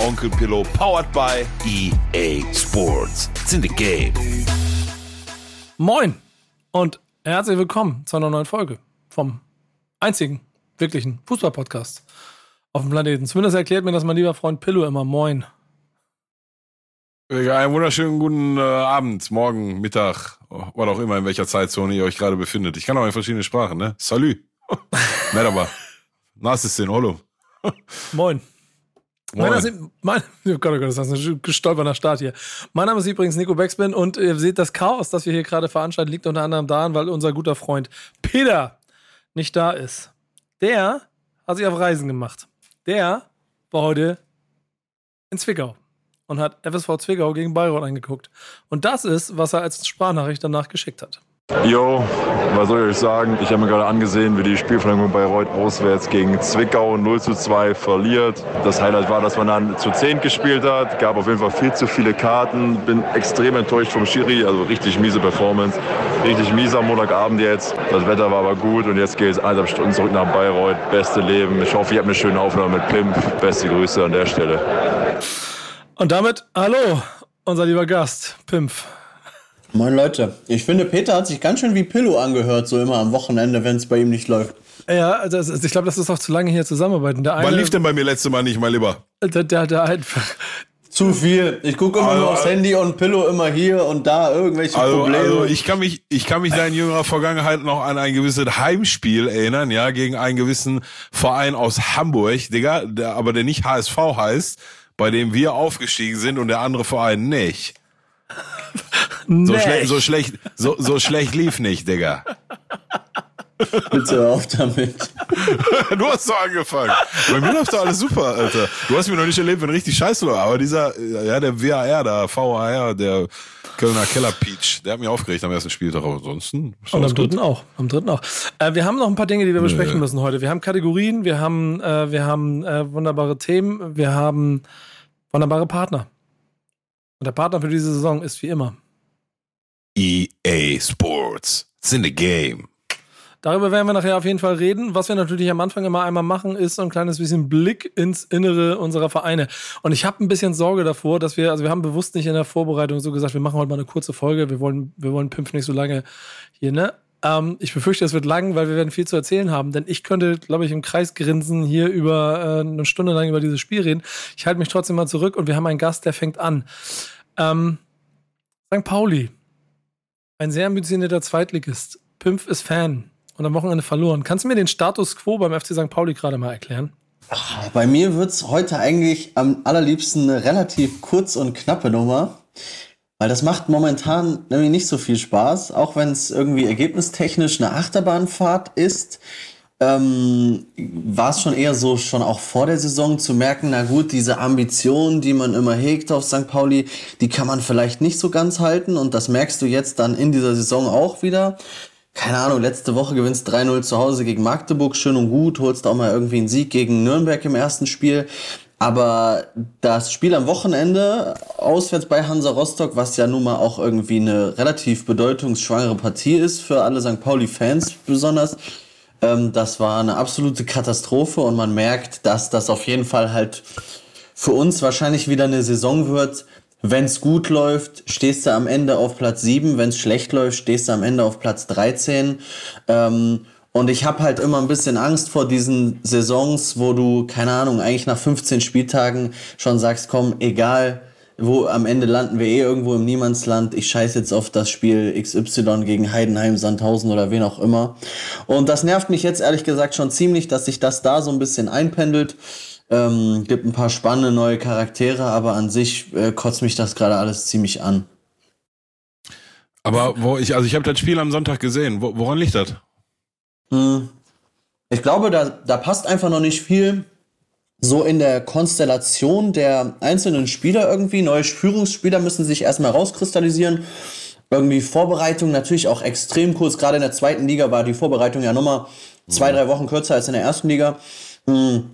Onkel Pillow, powered by EA Sports. It's in the game. Moin und herzlich willkommen zu einer neuen Folge vom einzigen wirklichen Fußball-Podcast auf dem Planeten. Zumindest erklärt mir das mein lieber Freund Pillow immer. Moin. Einen wunderschönen guten äh, Abend, morgen, Mittag, was auch immer, in welcher Zeitzone ihr euch gerade befindet. Ich kann auch in verschiedene Sprachen, ne? Salü. Merhaba. Nasissin, hallo. Moin. Mein, ist, mein, oh Gott, oh Gott, das ist ein gestolperner Start hier. Mein Name ist übrigens Nico Beckspin und ihr seht, das Chaos, das wir hier gerade veranstalten, liegt unter anderem daran, weil unser guter Freund Peter nicht da ist. Der hat sich auf Reisen gemacht. Der war heute in Zwickau und hat FSV Zwickau gegen Bayreuth angeguckt. Und das ist, was er als Sprachnachricht danach geschickt hat. Jo, was soll ich euch sagen? Ich habe mir gerade angesehen, wie die Spielverlängerung Bayreuth auswärts gegen Zwickau 0 zu 2 verliert. Das Highlight war, dass man dann zu 10 gespielt hat. Gab auf jeden Fall viel zu viele Karten. Bin extrem enttäuscht vom Schiri. Also richtig miese Performance. Richtig mieser Montagabend jetzt. Das Wetter war aber gut und jetzt geht es eineinhalb Stunden zurück nach Bayreuth. Beste Leben. Ich hoffe, ihr habt eine schöne Aufnahme mit Pimp. Beste Grüße an der Stelle. Und damit, hallo, unser lieber Gast, Pimpf. Moin Leute, ich finde, Peter hat sich ganz schön wie Pillow angehört, so immer am Wochenende, wenn es bei ihm nicht läuft. Ja, also ich glaube, das ist auch zu lange hier zusammenarbeiten. Der eine, Wann lief denn bei mir letzte Mal nicht, mein Lieber? Der, der, der einfach. Zu viel. Ich gucke immer also, nur aufs Handy und Pillow immer hier und da irgendwelche also, Probleme. Also ich kann mich, ich kann mich da in jüngerer Vergangenheit noch an ein gewisses Heimspiel erinnern, ja, gegen einen gewissen Verein aus Hamburg, Digga, der, aber der nicht HSV heißt bei dem wir aufgestiegen sind und der andere Verein nicht. So, schle so schlecht, so, so schlecht lief nicht, Digga. Bitte auf damit. du hast doch angefangen. Bei mir läuft doch alles super, Alter. Du hast mir noch nicht erlebt, wenn richtig scheiße war. Aber dieser, ja, der WAR da, VAR, der Kölner Keller Peach, der hat mich aufgeregt am ersten Spieltag. Aber ansonsten. Und am dritten auch. Am dritten auch. Äh, wir haben noch ein paar Dinge, die wir besprechen nee. müssen heute. Wir haben Kategorien, wir haben, äh, wir haben äh, wunderbare Themen, wir haben Wunderbare Partner. Und der Partner für diese Saison ist wie immer EA Sports. It's in the game. Darüber werden wir nachher auf jeden Fall reden. Was wir natürlich am Anfang immer einmal machen, ist so ein kleines bisschen Blick ins Innere unserer Vereine. Und ich habe ein bisschen Sorge davor, dass wir, also wir haben bewusst nicht in der Vorbereitung so gesagt, wir machen heute mal eine kurze Folge. Wir wollen, wir wollen Pimpf nicht so lange hier, ne? Ähm, ich befürchte, es wird lang, weil wir werden viel zu erzählen haben. Denn ich könnte, glaube ich, im Kreis grinsen hier über äh, eine Stunde lang über dieses Spiel reden. Ich halte mich trotzdem mal zurück und wir haben einen Gast, der fängt an. Ähm, St. Pauli, ein sehr ambitionierter Zweitligist. Pimpf ist Fan und am Wochenende verloren. Kannst du mir den Status quo beim FC St. Pauli gerade mal erklären? Ach, bei mir wird es heute eigentlich am allerliebsten eine relativ kurz und knappe Nummer. Weil das macht momentan nämlich nicht so viel Spaß, auch wenn es irgendwie ergebnistechnisch eine Achterbahnfahrt ist. Ähm, war es schon eher so, schon auch vor der Saison zu merken, na gut, diese Ambition, die man immer hegt auf St. Pauli, die kann man vielleicht nicht so ganz halten und das merkst du jetzt dann in dieser Saison auch wieder. Keine Ahnung, letzte Woche gewinnst 3-0 zu Hause gegen Magdeburg, schön und gut, holst auch mal irgendwie einen Sieg gegen Nürnberg im ersten Spiel. Aber das Spiel am Wochenende auswärts bei Hansa Rostock, was ja nun mal auch irgendwie eine relativ bedeutungsschwangere Partie ist für alle St. Pauli-Fans besonders, ähm, das war eine absolute Katastrophe und man merkt, dass das auf jeden Fall halt für uns wahrscheinlich wieder eine Saison wird. Wenn es gut läuft, stehst du am Ende auf Platz 7. Wenn es schlecht läuft, stehst du am Ende auf Platz 13. Ähm, und ich habe halt immer ein bisschen Angst vor diesen Saisons, wo du, keine Ahnung, eigentlich nach 15 Spieltagen schon sagst, komm, egal, wo am Ende landen wir eh irgendwo im Niemandsland. Ich scheiß jetzt auf das Spiel XY gegen Heidenheim, Sandhausen oder wen auch immer. Und das nervt mich jetzt ehrlich gesagt schon ziemlich, dass sich das da so ein bisschen einpendelt. Ähm, gibt ein paar spannende neue Charaktere, aber an sich äh, kotzt mich das gerade alles ziemlich an. Aber wo ich, also ich habe das Spiel am Sonntag gesehen. Wo, woran liegt das? Hm. Ich glaube, da, da passt einfach noch nicht viel so in der Konstellation der einzelnen Spieler irgendwie. Neue Führungsspieler müssen sich erstmal rauskristallisieren. irgendwie Vorbereitung natürlich auch extrem kurz. Gerade in der zweiten Liga war die Vorbereitung ja nochmal zwei, drei Wochen kürzer als in der ersten Liga. Hm,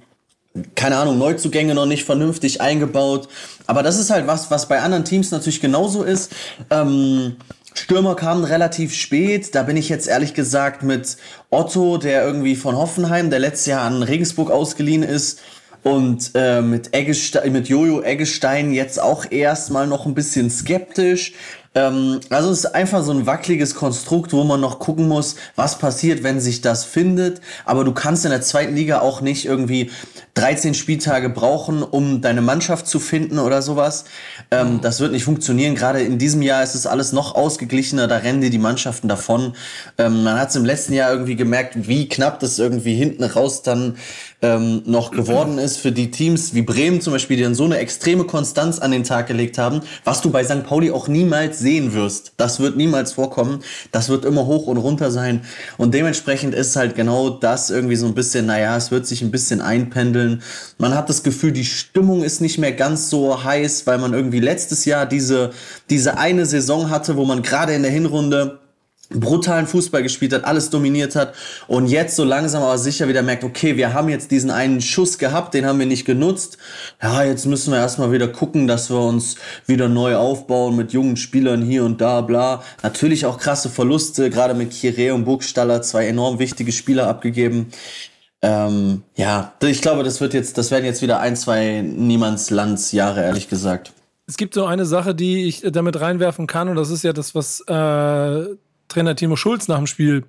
keine Ahnung, Neuzugänge noch nicht vernünftig eingebaut. Aber das ist halt was, was bei anderen Teams natürlich genauso ist. Ähm, Stürmer kamen relativ spät. Da bin ich jetzt ehrlich gesagt mit Otto, der irgendwie von Hoffenheim, der letztes Jahr an Regensburg ausgeliehen ist, und äh, mit, Eggestein, mit Jojo Eggestein jetzt auch erstmal noch ein bisschen skeptisch. Ähm, also es ist einfach so ein wackeliges Konstrukt, wo man noch gucken muss, was passiert, wenn sich das findet. Aber du kannst in der zweiten Liga auch nicht irgendwie 13 Spieltage brauchen, um deine Mannschaft zu finden oder sowas. Ähm, mhm. Das wird nicht funktionieren. Gerade in diesem Jahr ist es alles noch ausgeglichener. Da rennen dir die Mannschaften davon. Ähm, man hat es im letzten Jahr irgendwie gemerkt, wie knapp das irgendwie hinten raus dann ähm, noch geworden ist für die Teams wie Bremen zum Beispiel, die dann so eine extreme Konstanz an den Tag gelegt haben, was du bei St. Pauli auch niemals sehen wirst. Das wird niemals vorkommen. Das wird immer hoch und runter sein. Und dementsprechend ist halt genau das irgendwie so ein bisschen, naja, es wird sich ein bisschen einpendeln. Man hat das Gefühl, die Stimmung ist nicht mehr ganz so heiß, weil man irgendwie letztes Jahr diese, diese eine Saison hatte, wo man gerade in der Hinrunde brutalen Fußball gespielt hat, alles dominiert hat und jetzt so langsam aber sicher wieder merkt, okay, wir haben jetzt diesen einen Schuss gehabt, den haben wir nicht genutzt. Ja, jetzt müssen wir erstmal wieder gucken, dass wir uns wieder neu aufbauen mit jungen Spielern hier und da, bla. Natürlich auch krasse Verluste, gerade mit Kire und Burgstaller, zwei enorm wichtige Spieler abgegeben. Ähm, ja, ich glaube, das wird jetzt, das werden jetzt wieder ein, zwei Niemandslandsjahre, ehrlich gesagt. Es gibt so eine Sache, die ich damit reinwerfen kann, und das ist ja das, was äh, Trainer Timo Schulz nach dem Spiel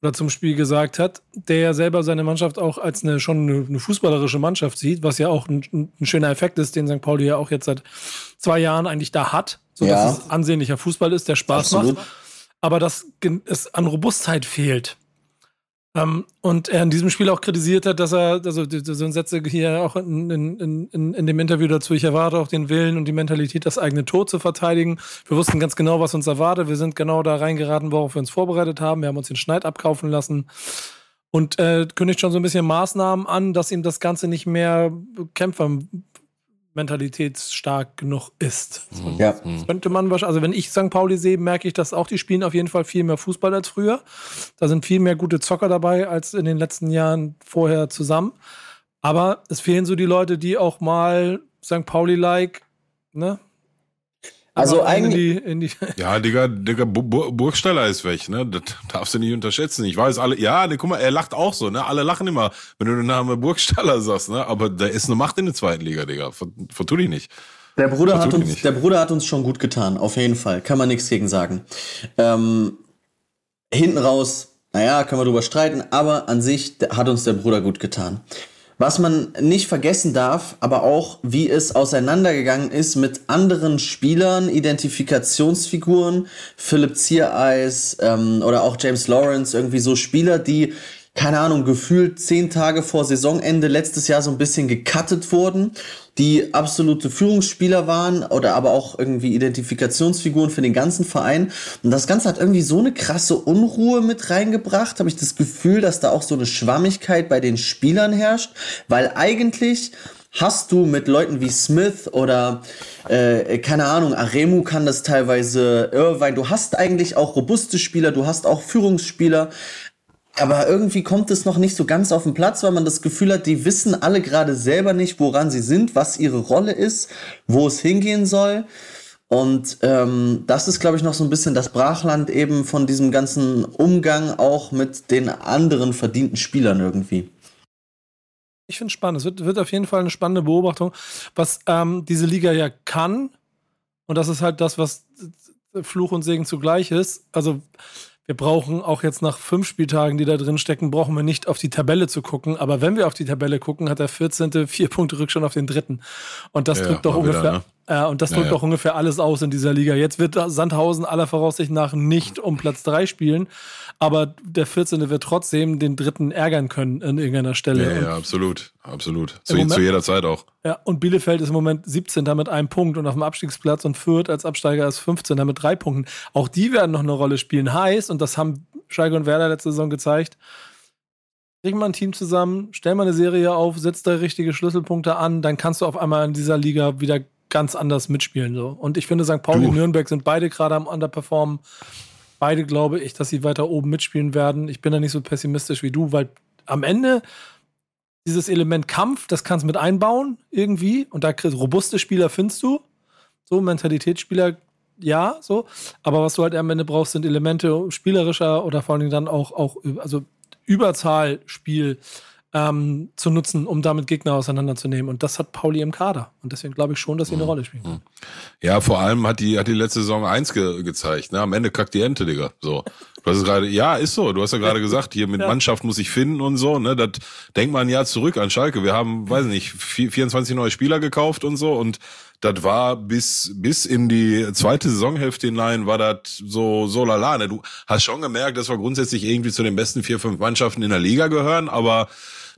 oder zum Spiel gesagt hat, der ja selber seine Mannschaft auch als eine schon eine, eine fußballerische Mannschaft sieht, was ja auch ein, ein, schöner Effekt ist, den St. Pauli ja auch jetzt seit zwei Jahren eigentlich da hat, so ja. dass es ansehnlicher Fußball ist, der Spaß Absolut. macht, aber dass es an Robustheit fehlt. Ähm, und er in diesem Spiel auch kritisiert hat, dass er, also so ein Sätze hier auch in, in, in, in dem Interview dazu, ich erwarte auch den Willen und die Mentalität, das eigene Tor zu verteidigen. Wir wussten ganz genau, was uns erwartet. Wir sind genau da reingeraten, worauf wir uns vorbereitet haben. Wir haben uns den Schneid abkaufen lassen. Und äh, kündigt schon so ein bisschen Maßnahmen an, dass ihm das Ganze nicht mehr Kämpfer mentalitätsstark genug ist. Ja. Das könnte man wahrscheinlich, also wenn ich St. Pauli sehe, merke ich, dass auch die spielen auf jeden Fall viel mehr Fußball als früher. Da sind viel mehr gute Zocker dabei als in den letzten Jahren vorher zusammen. Aber es fehlen so die Leute, die auch mal St. Pauli-like, ne, also eigentlich. In die, in die ja, Digga, Digga, Burgstaller ist weg, ne? Das darfst du nicht unterschätzen. Ich weiß, alle, ja, ne, guck mal, er lacht auch so, ne? Alle lachen immer, wenn du den Namen Burgstaller sagst, ne? Aber da ist eine Macht in der zweiten Liga, Digga. Vertu dich nicht. Der Bruder, hat uns, der Bruder hat uns schon gut getan, auf jeden Fall. Kann man nichts gegen sagen. Ähm, hinten raus, naja, können wir drüber streiten, aber an sich hat uns der Bruder gut getan. Was man nicht vergessen darf, aber auch, wie es auseinandergegangen ist mit anderen Spielern, Identifikationsfiguren, Philipp Ziereis ähm, oder auch James Lawrence, irgendwie so Spieler, die keine Ahnung, gefühlt zehn Tage vor Saisonende letztes Jahr so ein bisschen gecuttet wurden, die absolute Führungsspieler waren oder aber auch irgendwie Identifikationsfiguren für den ganzen Verein. Und das Ganze hat irgendwie so eine krasse Unruhe mit reingebracht, habe ich das Gefühl, dass da auch so eine Schwammigkeit bei den Spielern herrscht, weil eigentlich hast du mit Leuten wie Smith oder äh, keine Ahnung, Aremu kann das teilweise, Irvine, du hast eigentlich auch robuste Spieler, du hast auch Führungsspieler, aber irgendwie kommt es noch nicht so ganz auf den Platz, weil man das Gefühl hat, die wissen alle gerade selber nicht, woran sie sind, was ihre Rolle ist, wo es hingehen soll. Und ähm, das ist, glaube ich, noch so ein bisschen das Brachland eben von diesem ganzen Umgang auch mit den anderen verdienten Spielern irgendwie. Ich finde es spannend. Es wird, wird auf jeden Fall eine spannende Beobachtung, was ähm, diese Liga ja kann. Und das ist halt das, was Fluch und Segen zugleich ist. Also wir brauchen auch jetzt nach fünf Spieltagen, die da drin stecken, brauchen wir nicht auf die Tabelle zu gucken. Aber wenn wir auf die Tabelle gucken, hat der 14. vier Punkte Rückstand auf den dritten. Und das ja, drückt doch ungefähr, wieder, ne? Äh, und das drückt ja, doch ungefähr alles aus in dieser Liga. Jetzt wird Sandhausen aller Voraussicht nach nicht um Platz drei spielen, aber der 14. wird trotzdem den dritten ärgern können an irgendeiner Stelle. Ja, ja, absolut. Absolut. Zu, Moment, zu, jeder Zeit auch. Ja, und Bielefeld ist im Moment 17. mit einem Punkt und auf dem Abstiegsplatz und Fürth als Absteiger ist 15. mit drei Punkten. Auch die werden noch eine Rolle spielen. Heißt, und das haben Schalke und Werder letzte Saison gezeigt, kriegen wir ein Team zusammen, stellen wir eine Serie auf, setzt da richtige Schlüsselpunkte an, dann kannst du auf einmal in dieser Liga wieder ganz anders mitspielen. So. Und ich finde, St. Pauli Du. und Nürnberg sind beide gerade am Underperformen. Beide glaube ich, dass sie weiter oben mitspielen werden. Ich bin da nicht so pessimistisch wie du, weil am Ende dieses Element Kampf, das kannst du mit einbauen irgendwie. Und da kriegst robuste Spieler findest du. So, Mentalitätsspieler, ja, so. Aber was du halt am Ende brauchst, sind Elemente spielerischer oder vor allen Dingen dann auch, auch also Überzahlspiel ähm, zu nutzen, um damit Gegner auseinanderzunehmen. Und das hat Pauli im Kader. Und deswegen glaube ich schon, dass sie eine Rolle spielen. können. Ja, vor allem hat die, hat die letzte Saison eins ge gezeigt. Ne? Am Ende kackt die Ente, Digga. So. Du hast gerade, ja, ist so. Du hast ja gerade gesagt, hier mit Ja. Mannschaft muss ich finden und so. Ne? Das denkt man ein Jahr zurück an Schalke. Wir haben, weiß nicht, vier- 24 neue Spieler gekauft und so. Und das war bis, bis in die zweite Saisonhälfte hinein, war das so, so lala. Ne? Du hast schon gemerkt, dass wir grundsätzlich irgendwie zu den besten vier, fünf Mannschaften in der Liga gehören, aber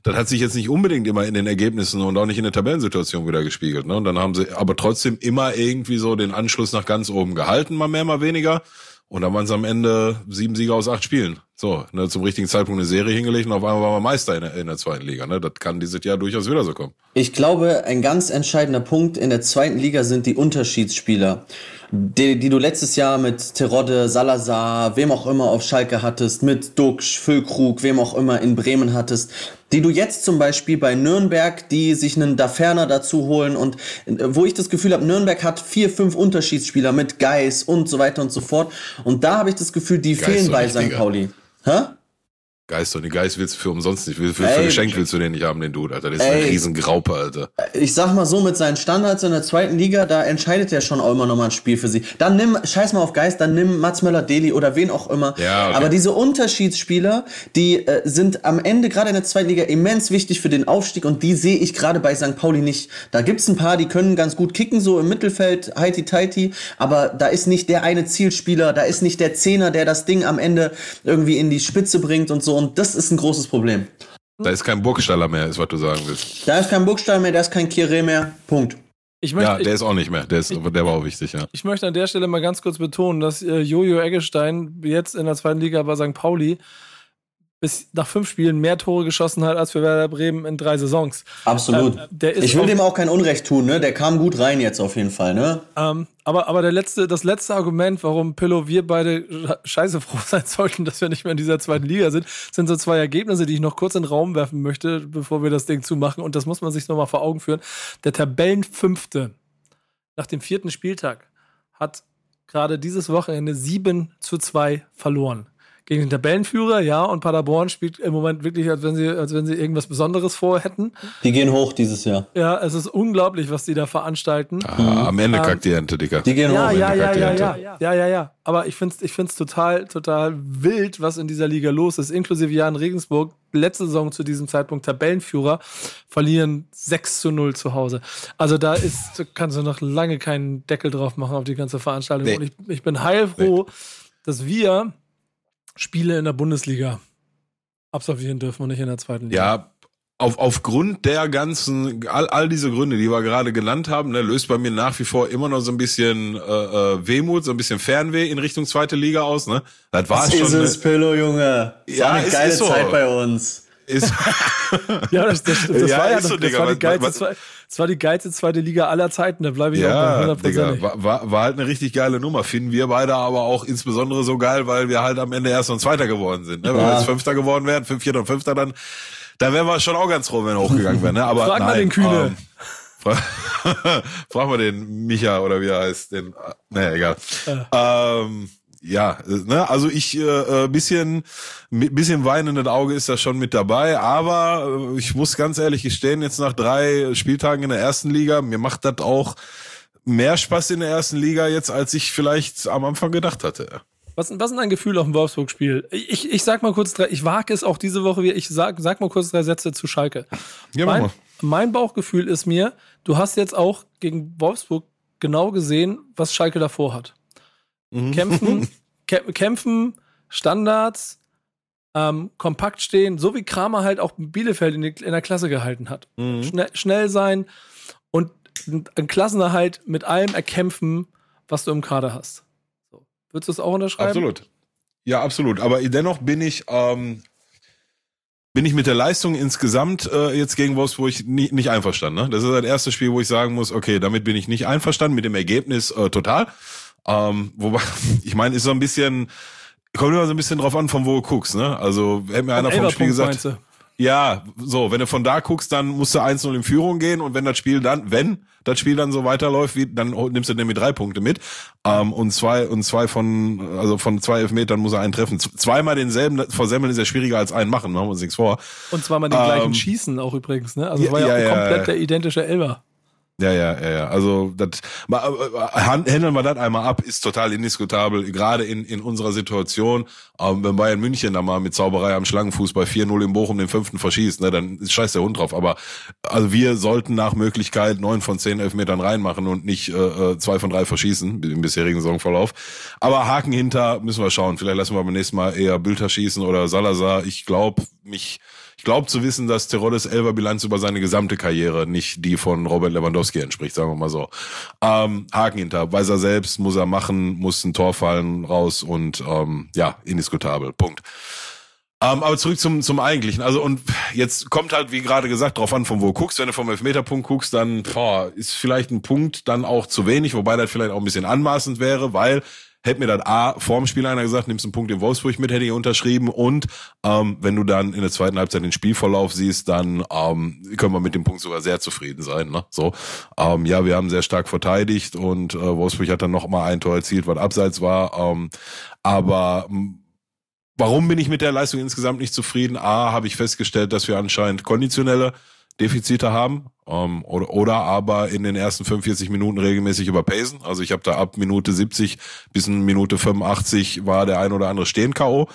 das hat sich jetzt nicht unbedingt immer in den Ergebnissen und auch nicht in der Tabellensituation wieder gespiegelt. Ne? Und dann haben sie aber trotzdem immer irgendwie so den Anschluss nach ganz oben gehalten, mal mehr, mal weniger. Und dann waren es am Ende sieben Siege aus acht Spielen. So, ne, zum richtigen Zeitpunkt eine Serie hingelegt und auf einmal waren wir Meister in der, in der zweiten Liga. Ne? Das kann dieses Jahr durchaus wieder so kommen. Ich glaube, ein ganz entscheidender Punkt in der zweiten Liga sind die Unterschiedsspieler, die, die du letztes Jahr mit Terodde, Salazar, wem auch immer auf Schalke hattest, mit Duxch, Füllkrug, wem auch immer in Bremen hattest, die du jetzt zum Beispiel bei Nürnberg, die sich einen Daferner dazu holen und wo ich das Gefühl habe, Nürnberg hat vier, fünf Unterschiedsspieler mit Geis und so weiter und so fort. Und da habe ich das Gefühl, die Geis fehlen bei St. Pauli. Huh? Geist und die Geist willst du für umsonst nicht. Für, für, Ey. für geschenkt willst du den nicht haben, den Dude, Alter. Das ist Ey. riesen Graupe, Alter. ich sag mal so, mit seinen Standards in der zweiten Liga, da entscheidet er schon auch immer noch mal ein Spiel für sie. Dann nimm, scheiß mal auf Geist, dann nimm Mats Möller-Deli oder wen auch immer. Ja, okay. Aber diese Unterschiedsspieler, die äh, sind am Ende gerade in der zweiten Liga immens wichtig für den Aufstieg und die sehe ich gerade bei St. Pauli nicht. Da gibt's ein paar, die können ganz gut kicken, so im Mittelfeld, heiti teiti, aber da ist nicht der eine Zielspieler, da ist nicht der Zehner, der das Ding am Ende irgendwie in die Spitze bringt und so und das ist ein großes Problem. Da ist kein Burgstaller mehr, ist was du sagen willst. Da ist kein Burgstall mehr, da ist kein Kire mehr. Punkt. Ich möchte, Ja, der ist auch nicht mehr. Der, ist, der war auch wichtig, ja. Ich möchte an der Stelle mal ganz kurz betonen, dass äh, Jojo Eggestein jetzt in der zweiten Liga bei St. Pauli bis nach fünf Spielen mehr Tore geschossen hat als für Werder Bremen in drei Saisons. Absolut. Ähm, ich will auch- dem auch kein Unrecht tun, ne? Der kam gut rein jetzt auf jeden Fall, ne? Ähm, aber aber der letzte, das letzte Argument, warum Pillow wir beide sch- scheiße froh sein sollten, dass wir nicht mehr in dieser zweiten Liga sind, sind so zwei Ergebnisse, die ich noch kurz in den Raum werfen möchte, bevor wir das Ding zumachen. Und das muss man sich nochmal vor Augen führen. Der Tabellenfünfte nach dem vierten Spieltag hat gerade dieses Wochenende 7 zu 2 verloren. Gegen den Tabellenführer, ja, und Paderborn spielt im Moment wirklich, als wenn sie, als wenn sie irgendwas Besonderes vorhätten. Die gehen hoch dieses Jahr. Ja, es ist unglaublich, was die da veranstalten. Ah, am Ende Ähm, kackt die Ente, Dicker. Die gehen Ja, hoch. ja, ja, ja, ja, ja, ja, ja. Aber ich find's, ich find's total, total wild, was in dieser Liga los ist. Inklusive Jan Regensburg, letzte Saison zu diesem Zeitpunkt Tabellenführer, verlieren 6 zu 0 zu Hause. Also da ist, da kannst du noch lange keinen Deckel drauf machen auf die ganze Veranstaltung. Nee. Und ich, ich bin heilfroh, dass wir Spiele in der Bundesliga absolvieren dürfen und nicht in der zweiten Liga. Ja, auf, aufgrund der ganzen, all, all diese Gründe, die wir gerade genannt haben, ne, löst bei mir nach wie vor immer noch so ein bisschen äh, äh, Wehmut, so ein bisschen Fernweh in Richtung zweite Liga aus. Ne? Das war schon. ist es, Pillow, Junge? Das Ja, war eine ist- geile ist so. Zeit bei uns. Ist, Ja, das, das, das, Ja, war ja so, das, das, war die was- geilste, was- zwei- das war die geilste zweite Liga aller Zeiten. Da bleibe ich auch bei ja, 100 Digga, war, war, war halt eine richtig geile Nummer. Finden wir beide aber auch insbesondere so geil, weil wir halt am Ende Erster und Zweiter geworden sind. Ne? Wenn wir Ja. jetzt Fünfter geworden wären, Fünf, Vierter und Fünfter, dann, dann wären wir schon auch ganz froh, wenn wir hochgegangen wären. Ne? Aber Frag mal nein, den Kühne. Ähm, fra frag mal den Micha oder wie er heißt. Den, naja, egal. Ähm, ja, äh, ne, also ich äh, äh, bisschen bisschen weinendes Auge ist da schon mit dabei, aber äh, ich muss ganz ehrlich gestehen, jetzt nach drei Spieltagen in der ersten Liga, mir macht das auch mehr Spaß in der ersten Liga jetzt, als ich vielleicht am Anfang gedacht hatte. Was, was ist dein Gefühl auf dem Wolfsburg-Spiel? Ich, ich sag mal kurz drei, ich wage es auch diese Woche wieder, ich sag, sag mal kurz drei Sätze zu Schalke. Ja, mach mein, mal. mein Bauchgefühl ist mir, du hast jetzt auch gegen Wolfsburg genau gesehen, was Schalke davor hat. Mhm. Kämpfen, kä kämpfen, Standards, ähm, kompakt stehen, so wie Kramer halt auch Bielefeld in, die, in der Klasse gehalten hat. Mhm. Schnell, schnell sein und ein, ein Klassenerhalt mit allem erkämpfen, was du im Kader hast. So. Würdest du es auch unterschreiben? Absolut. Ja, absolut. Aber dennoch bin ich, ähm, bin ich mit der Leistung insgesamt äh, jetzt gegen Wolfsburg nicht, nicht einverstanden. Ne? Das ist das erste Spiel, wo ich sagen muss, okay, damit bin ich nicht einverstanden, mit dem Ergebnis äh, total. Ähm, wobei, ich meine, ist so ein bisschen, kommt immer so ein bisschen drauf an, von wo du guckst. Ne? Also hätte mir einer vom Spiel gesagt, ja, so, wenn du von da guckst, dann musst du 1-0 in Führung gehen und wenn das Spiel dann, wenn das Spiel dann so weiterläuft, wie, dann nimmst du nämlich drei Punkte mit. Ähm, und zwei, und zwei von, also von zwei Elfmetern muss er einen treffen. Zweimal denselben versemmeln ist ja schwieriger als einen machen, machen wir uns nichts vor. Und zweimal den gleichen ähm, schießen auch übrigens, ne? Also es war ja, ja, ja komplett der identische Elber. Ja, ja, ja, ja. Also das handeln wir das einmal ab, ist total indiskutabel, gerade in, in unserer Situation. Ähm, wenn Bayern München da mal mit Zauberei am Schlangenfuß bei 4-0 im Bochum den fünften verschießt, ne, dann ist scheiß der Hund drauf. Aber also wir sollten nach Möglichkeit neun von zehn Elfmetern reinmachen und nicht äh, äh, zwei von drei verschießen im bisherigen Saisonverlauf. Aber Haken hinter müssen wir schauen. Vielleicht lassen wir beim nächsten Mal eher Bülter schießen oder Salazar. Ich glaube, mich ich glaube zu wissen, dass Teroddes Elber-Bilanz über seine gesamte Karriere nicht die von Robert Lewandowski entspricht, sagen wir mal so. Ähm, Haken hinter, weiß er selbst, muss er machen, muss ein Tor fallen raus und ähm, ja, indiskutabel. Punkt. Ähm, aber zurück zum, zum Eigentlichen. Also, und jetzt kommt halt, wie gerade gesagt, drauf an, von wo du guckst. Wenn du vom Elfmeterpunkt guckst, dann boah, ist vielleicht ein Punkt dann auch zu wenig, wobei das vielleicht auch ein bisschen anmaßend wäre, weil hätte mir dann A, vorm Spiel einer gesagt, nimmst einen Punkt in Wolfsburg mit, hätte ich unterschrieben. Und ähm, wenn du dann in der zweiten Halbzeit den Spielverlauf siehst, dann ähm, können wir mit dem Punkt sogar sehr zufrieden sein. Ne? So, ähm, ja, wir haben sehr stark verteidigt und äh, Wolfsburg hat dann noch mal ein Tor erzielt, was abseits war. Ähm, aber Warum bin ich mit der Leistung insgesamt nicht zufrieden? A, habe ich festgestellt, dass wir anscheinend konditionelle Defizite haben ähm, oder, oder aber in den ersten 45 Minuten regelmäßig überpacen. Also ich habe da ab Minute 70 bis Minute 85 war der ein oder andere stehen K.O.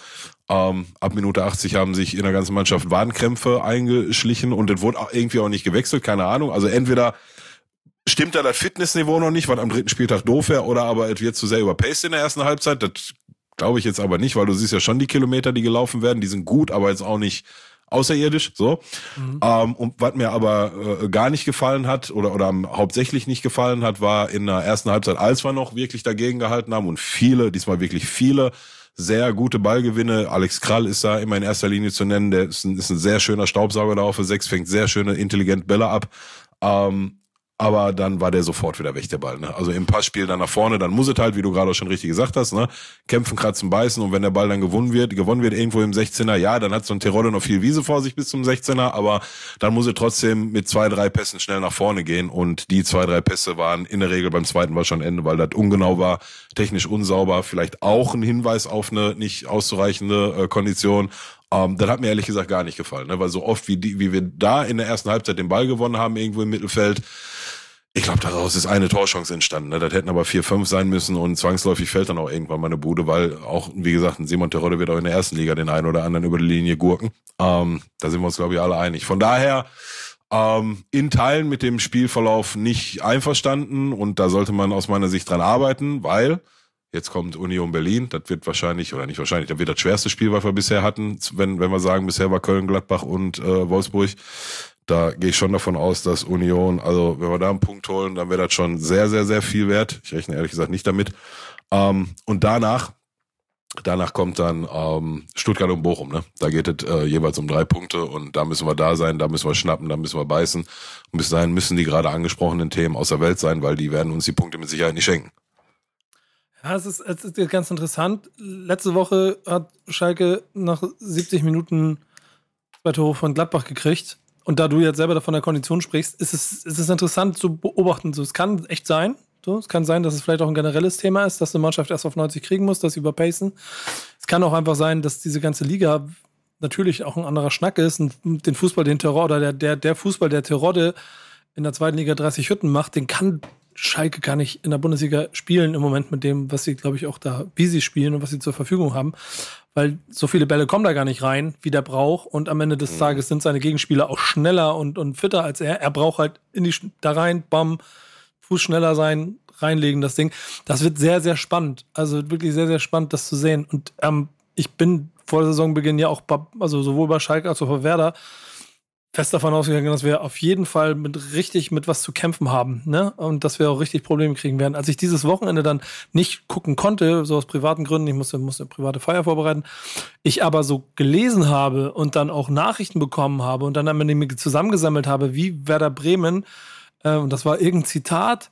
Ähm, ab Minute 80 haben sich in der ganzen Mannschaft Wadenkrämpfe eingeschlichen und es wurde auch irgendwie auch nicht gewechselt, keine Ahnung. Also entweder stimmt da das Fitnessniveau noch nicht, was am dritten Spieltag doof wäre, oder aber es wird zu sehr überpaced in der ersten Halbzeit. Das glaube ich jetzt aber nicht, weil du siehst ja schon die Kilometer, die gelaufen werden, die sind gut, aber jetzt auch nicht außerirdisch, so. Mhm. Ähm, und was mir aber äh, gar nicht gefallen hat oder, oder hauptsächlich nicht gefallen hat, war in der ersten Halbzeit, als wir noch wirklich dagegen gehalten haben und viele, diesmal wirklich viele sehr gute Ballgewinne. Alex Krall ist da immer in erster Linie zu nennen. Der ist ein, ist ein sehr schöner Staubsauger da auf der Sechs, fängt sehr schöne, intelligent Bälle ab. Ähm, aber dann war der sofort wieder weg, der Ball. Ne? Also im Passspiel dann nach vorne, dann muss es halt, wie du gerade auch schon richtig gesagt hast, ne? kämpfen, kratzen, beißen und wenn der Ball dann gewonnen wird, gewonnen wird irgendwo im 16er, ja, dann hat so ein Terodde noch viel Wiese vor sich bis zum 16er, aber dann muss er trotzdem mit zwei, drei Pässen schnell nach vorne gehen und die zwei, drei Pässe waren in der Regel beim zweiten war schon Ende, weil das ungenau war, technisch unsauber, vielleicht auch ein Hinweis auf eine nicht auszureichende äh, Kondition ähm, das hat mir ehrlich gesagt gar nicht gefallen, ne? weil so oft wie, die, wie wir da in der ersten Halbzeit den Ball gewonnen haben, irgendwo im Mittelfeld, ich glaube, daraus ist eine Torchance entstanden. Ne? Das hätten aber vier, fünf sein müssen und zwangsläufig fällt dann auch irgendwann mal eine Bude, weil auch, wie gesagt, ein Simon Terodde wird auch in der ersten Liga den einen oder anderen über die Linie gurken. Ähm, da sind wir uns, glaube ich, alle einig. Von daher, ähm, in Teilen mit dem Spielverlauf nicht einverstanden und da sollte man aus meiner Sicht dran arbeiten, weil jetzt kommt Union Berlin, das wird wahrscheinlich, oder nicht wahrscheinlich, das wird das schwerste Spiel, was wir bisher hatten, wenn, wenn wir sagen, bisher war Köln, Gladbach und äh, Wolfsburg da gehe ich schon davon aus, dass Union, also wenn wir da einen Punkt holen, dann wäre das schon sehr, sehr, sehr viel wert. Ich rechne ehrlich gesagt nicht damit. Ähm, und danach, danach kommt dann ähm, Stuttgart und Bochum. Ne? Da geht es äh, jeweils um drei Punkte und da müssen wir da sein, da müssen wir schnappen, da müssen wir beißen. Und bis dahin müssen die gerade angesprochenen Themen aus der Welt sein, weil die werden uns die Punkte mit Sicherheit nicht schenken. Ja, es ist, es ist ganz interessant. Letzte Woche hat Schalke nach 70 Minuten zwei Tore von Gladbach gekriegt und da du jetzt selber von der Kondition sprichst, ist es, ist es interessant zu beobachten. So, es kann echt sein. So, es kann sein, dass es vielleicht auch ein generelles Thema ist, dass eine Mannschaft erst auf 90 kriegen muss, dass sie überpacen. Es kann auch einfach sein, dass diese ganze Liga natürlich auch ein anderer Schnack ist und den Fußball, den Terror oder der, der, der Fußball, der Terodde in der zweiten Liga 30 Hütten macht, den kann Schalke gar nicht in der Bundesliga spielen im Moment mit dem, was sie, glaube ich, auch da, wie sie spielen und was sie zur Verfügung haben weil so viele Bälle kommen da gar nicht rein, wie der braucht. Und am Ende des mhm. Tages sind seine Gegenspieler auch schneller und, und fitter als er. Er braucht halt in die, da rein, bam, Fuß schneller sein, reinlegen, das Ding. Das wird sehr, sehr spannend. Also wirklich sehr, sehr spannend, das zu sehen. Und ähm, ich bin vor Saisonbeginn ja auch, bei, also sowohl bei Schalke als auch bei Werder, fest davon ausgegangen, dass wir auf jeden Fall mit richtig mit was zu kämpfen haben, ne? Und dass wir auch richtig Probleme kriegen werden. Als ich dieses Wochenende dann nicht gucken konnte, so aus privaten Gründen, ich musste, musste eine private Feier vorbereiten, ich aber so gelesen habe und dann auch Nachrichten bekommen habe und dann am zusammengesammelt habe, wie Werder Bremen, äh, und das war irgendein Zitat,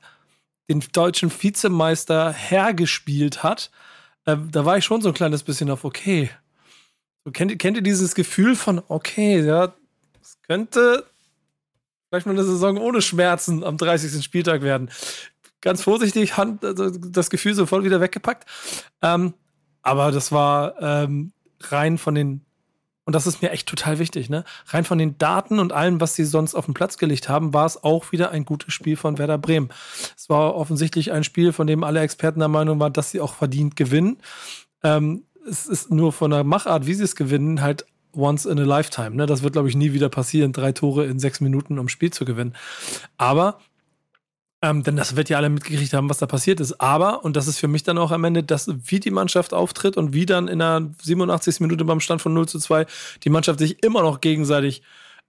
den deutschen Vizemeister hergespielt hat, äh, da war ich schon so ein kleines bisschen auf okay. Kennt, kennt ihr dieses Gefühl von, okay, ja, könnte vielleicht mal eine Saison ohne Schmerzen am 30. Spieltag werden. Ganz vorsichtig, Hand, also das Gefühl sofort wieder weggepackt. Ähm, aber das war ähm, rein von den, und das ist mir echt total wichtig, ne? Rein von den Daten und allem, was sie sonst auf den Platz gelegt haben, war es auch wieder ein gutes Spiel von Werder Bremen. Es war offensichtlich ein Spiel, von dem alle Experten der Meinung waren, dass sie auch verdient gewinnen. Ähm, es ist nur von der Machart, wie sie es gewinnen, halt once in a lifetime. Ne? Das wird, glaube ich, nie wieder passieren, drei Tore in sechs Minuten, um Spiel zu gewinnen. Aber, ähm, denn das wird ja alle mitgekriegt haben, was da passiert ist. Aber, und das ist für mich dann auch am Ende, dass wie die Mannschaft auftritt und wie dann in der 87. Minute beim Stand von 0 zu 2 die Mannschaft sich immer noch gegenseitig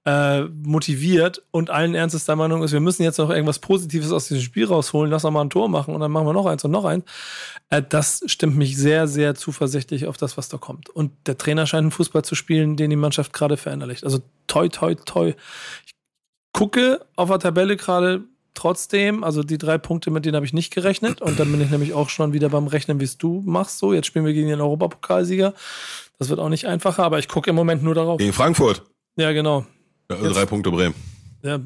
äh, motiviert und allen Ernstes der Meinung ist, wir müssen jetzt noch irgendwas Positives aus diesem Spiel rausholen, lass noch mal ein Tor machen und dann machen wir noch eins und noch eins. Äh, das stimmt mich sehr, sehr zuversichtlich auf das, was da kommt. Und der Trainer scheint einen Fußball zu spielen, den die Mannschaft gerade verinnerlicht. Also toi, toi, toi. Ich gucke auf der Tabelle gerade trotzdem, also die drei Punkte, mit denen habe ich nicht gerechnet. Und dann bin ich nämlich auch schon wieder beim Rechnen, wie es du machst. So, jetzt spielen wir gegen den Europapokalsieger. Das wird auch nicht einfacher, aber ich gucke im Moment nur darauf. Gegen Frankfurt. Ja, genau. Ja, drei Punkte Bremen. Ja,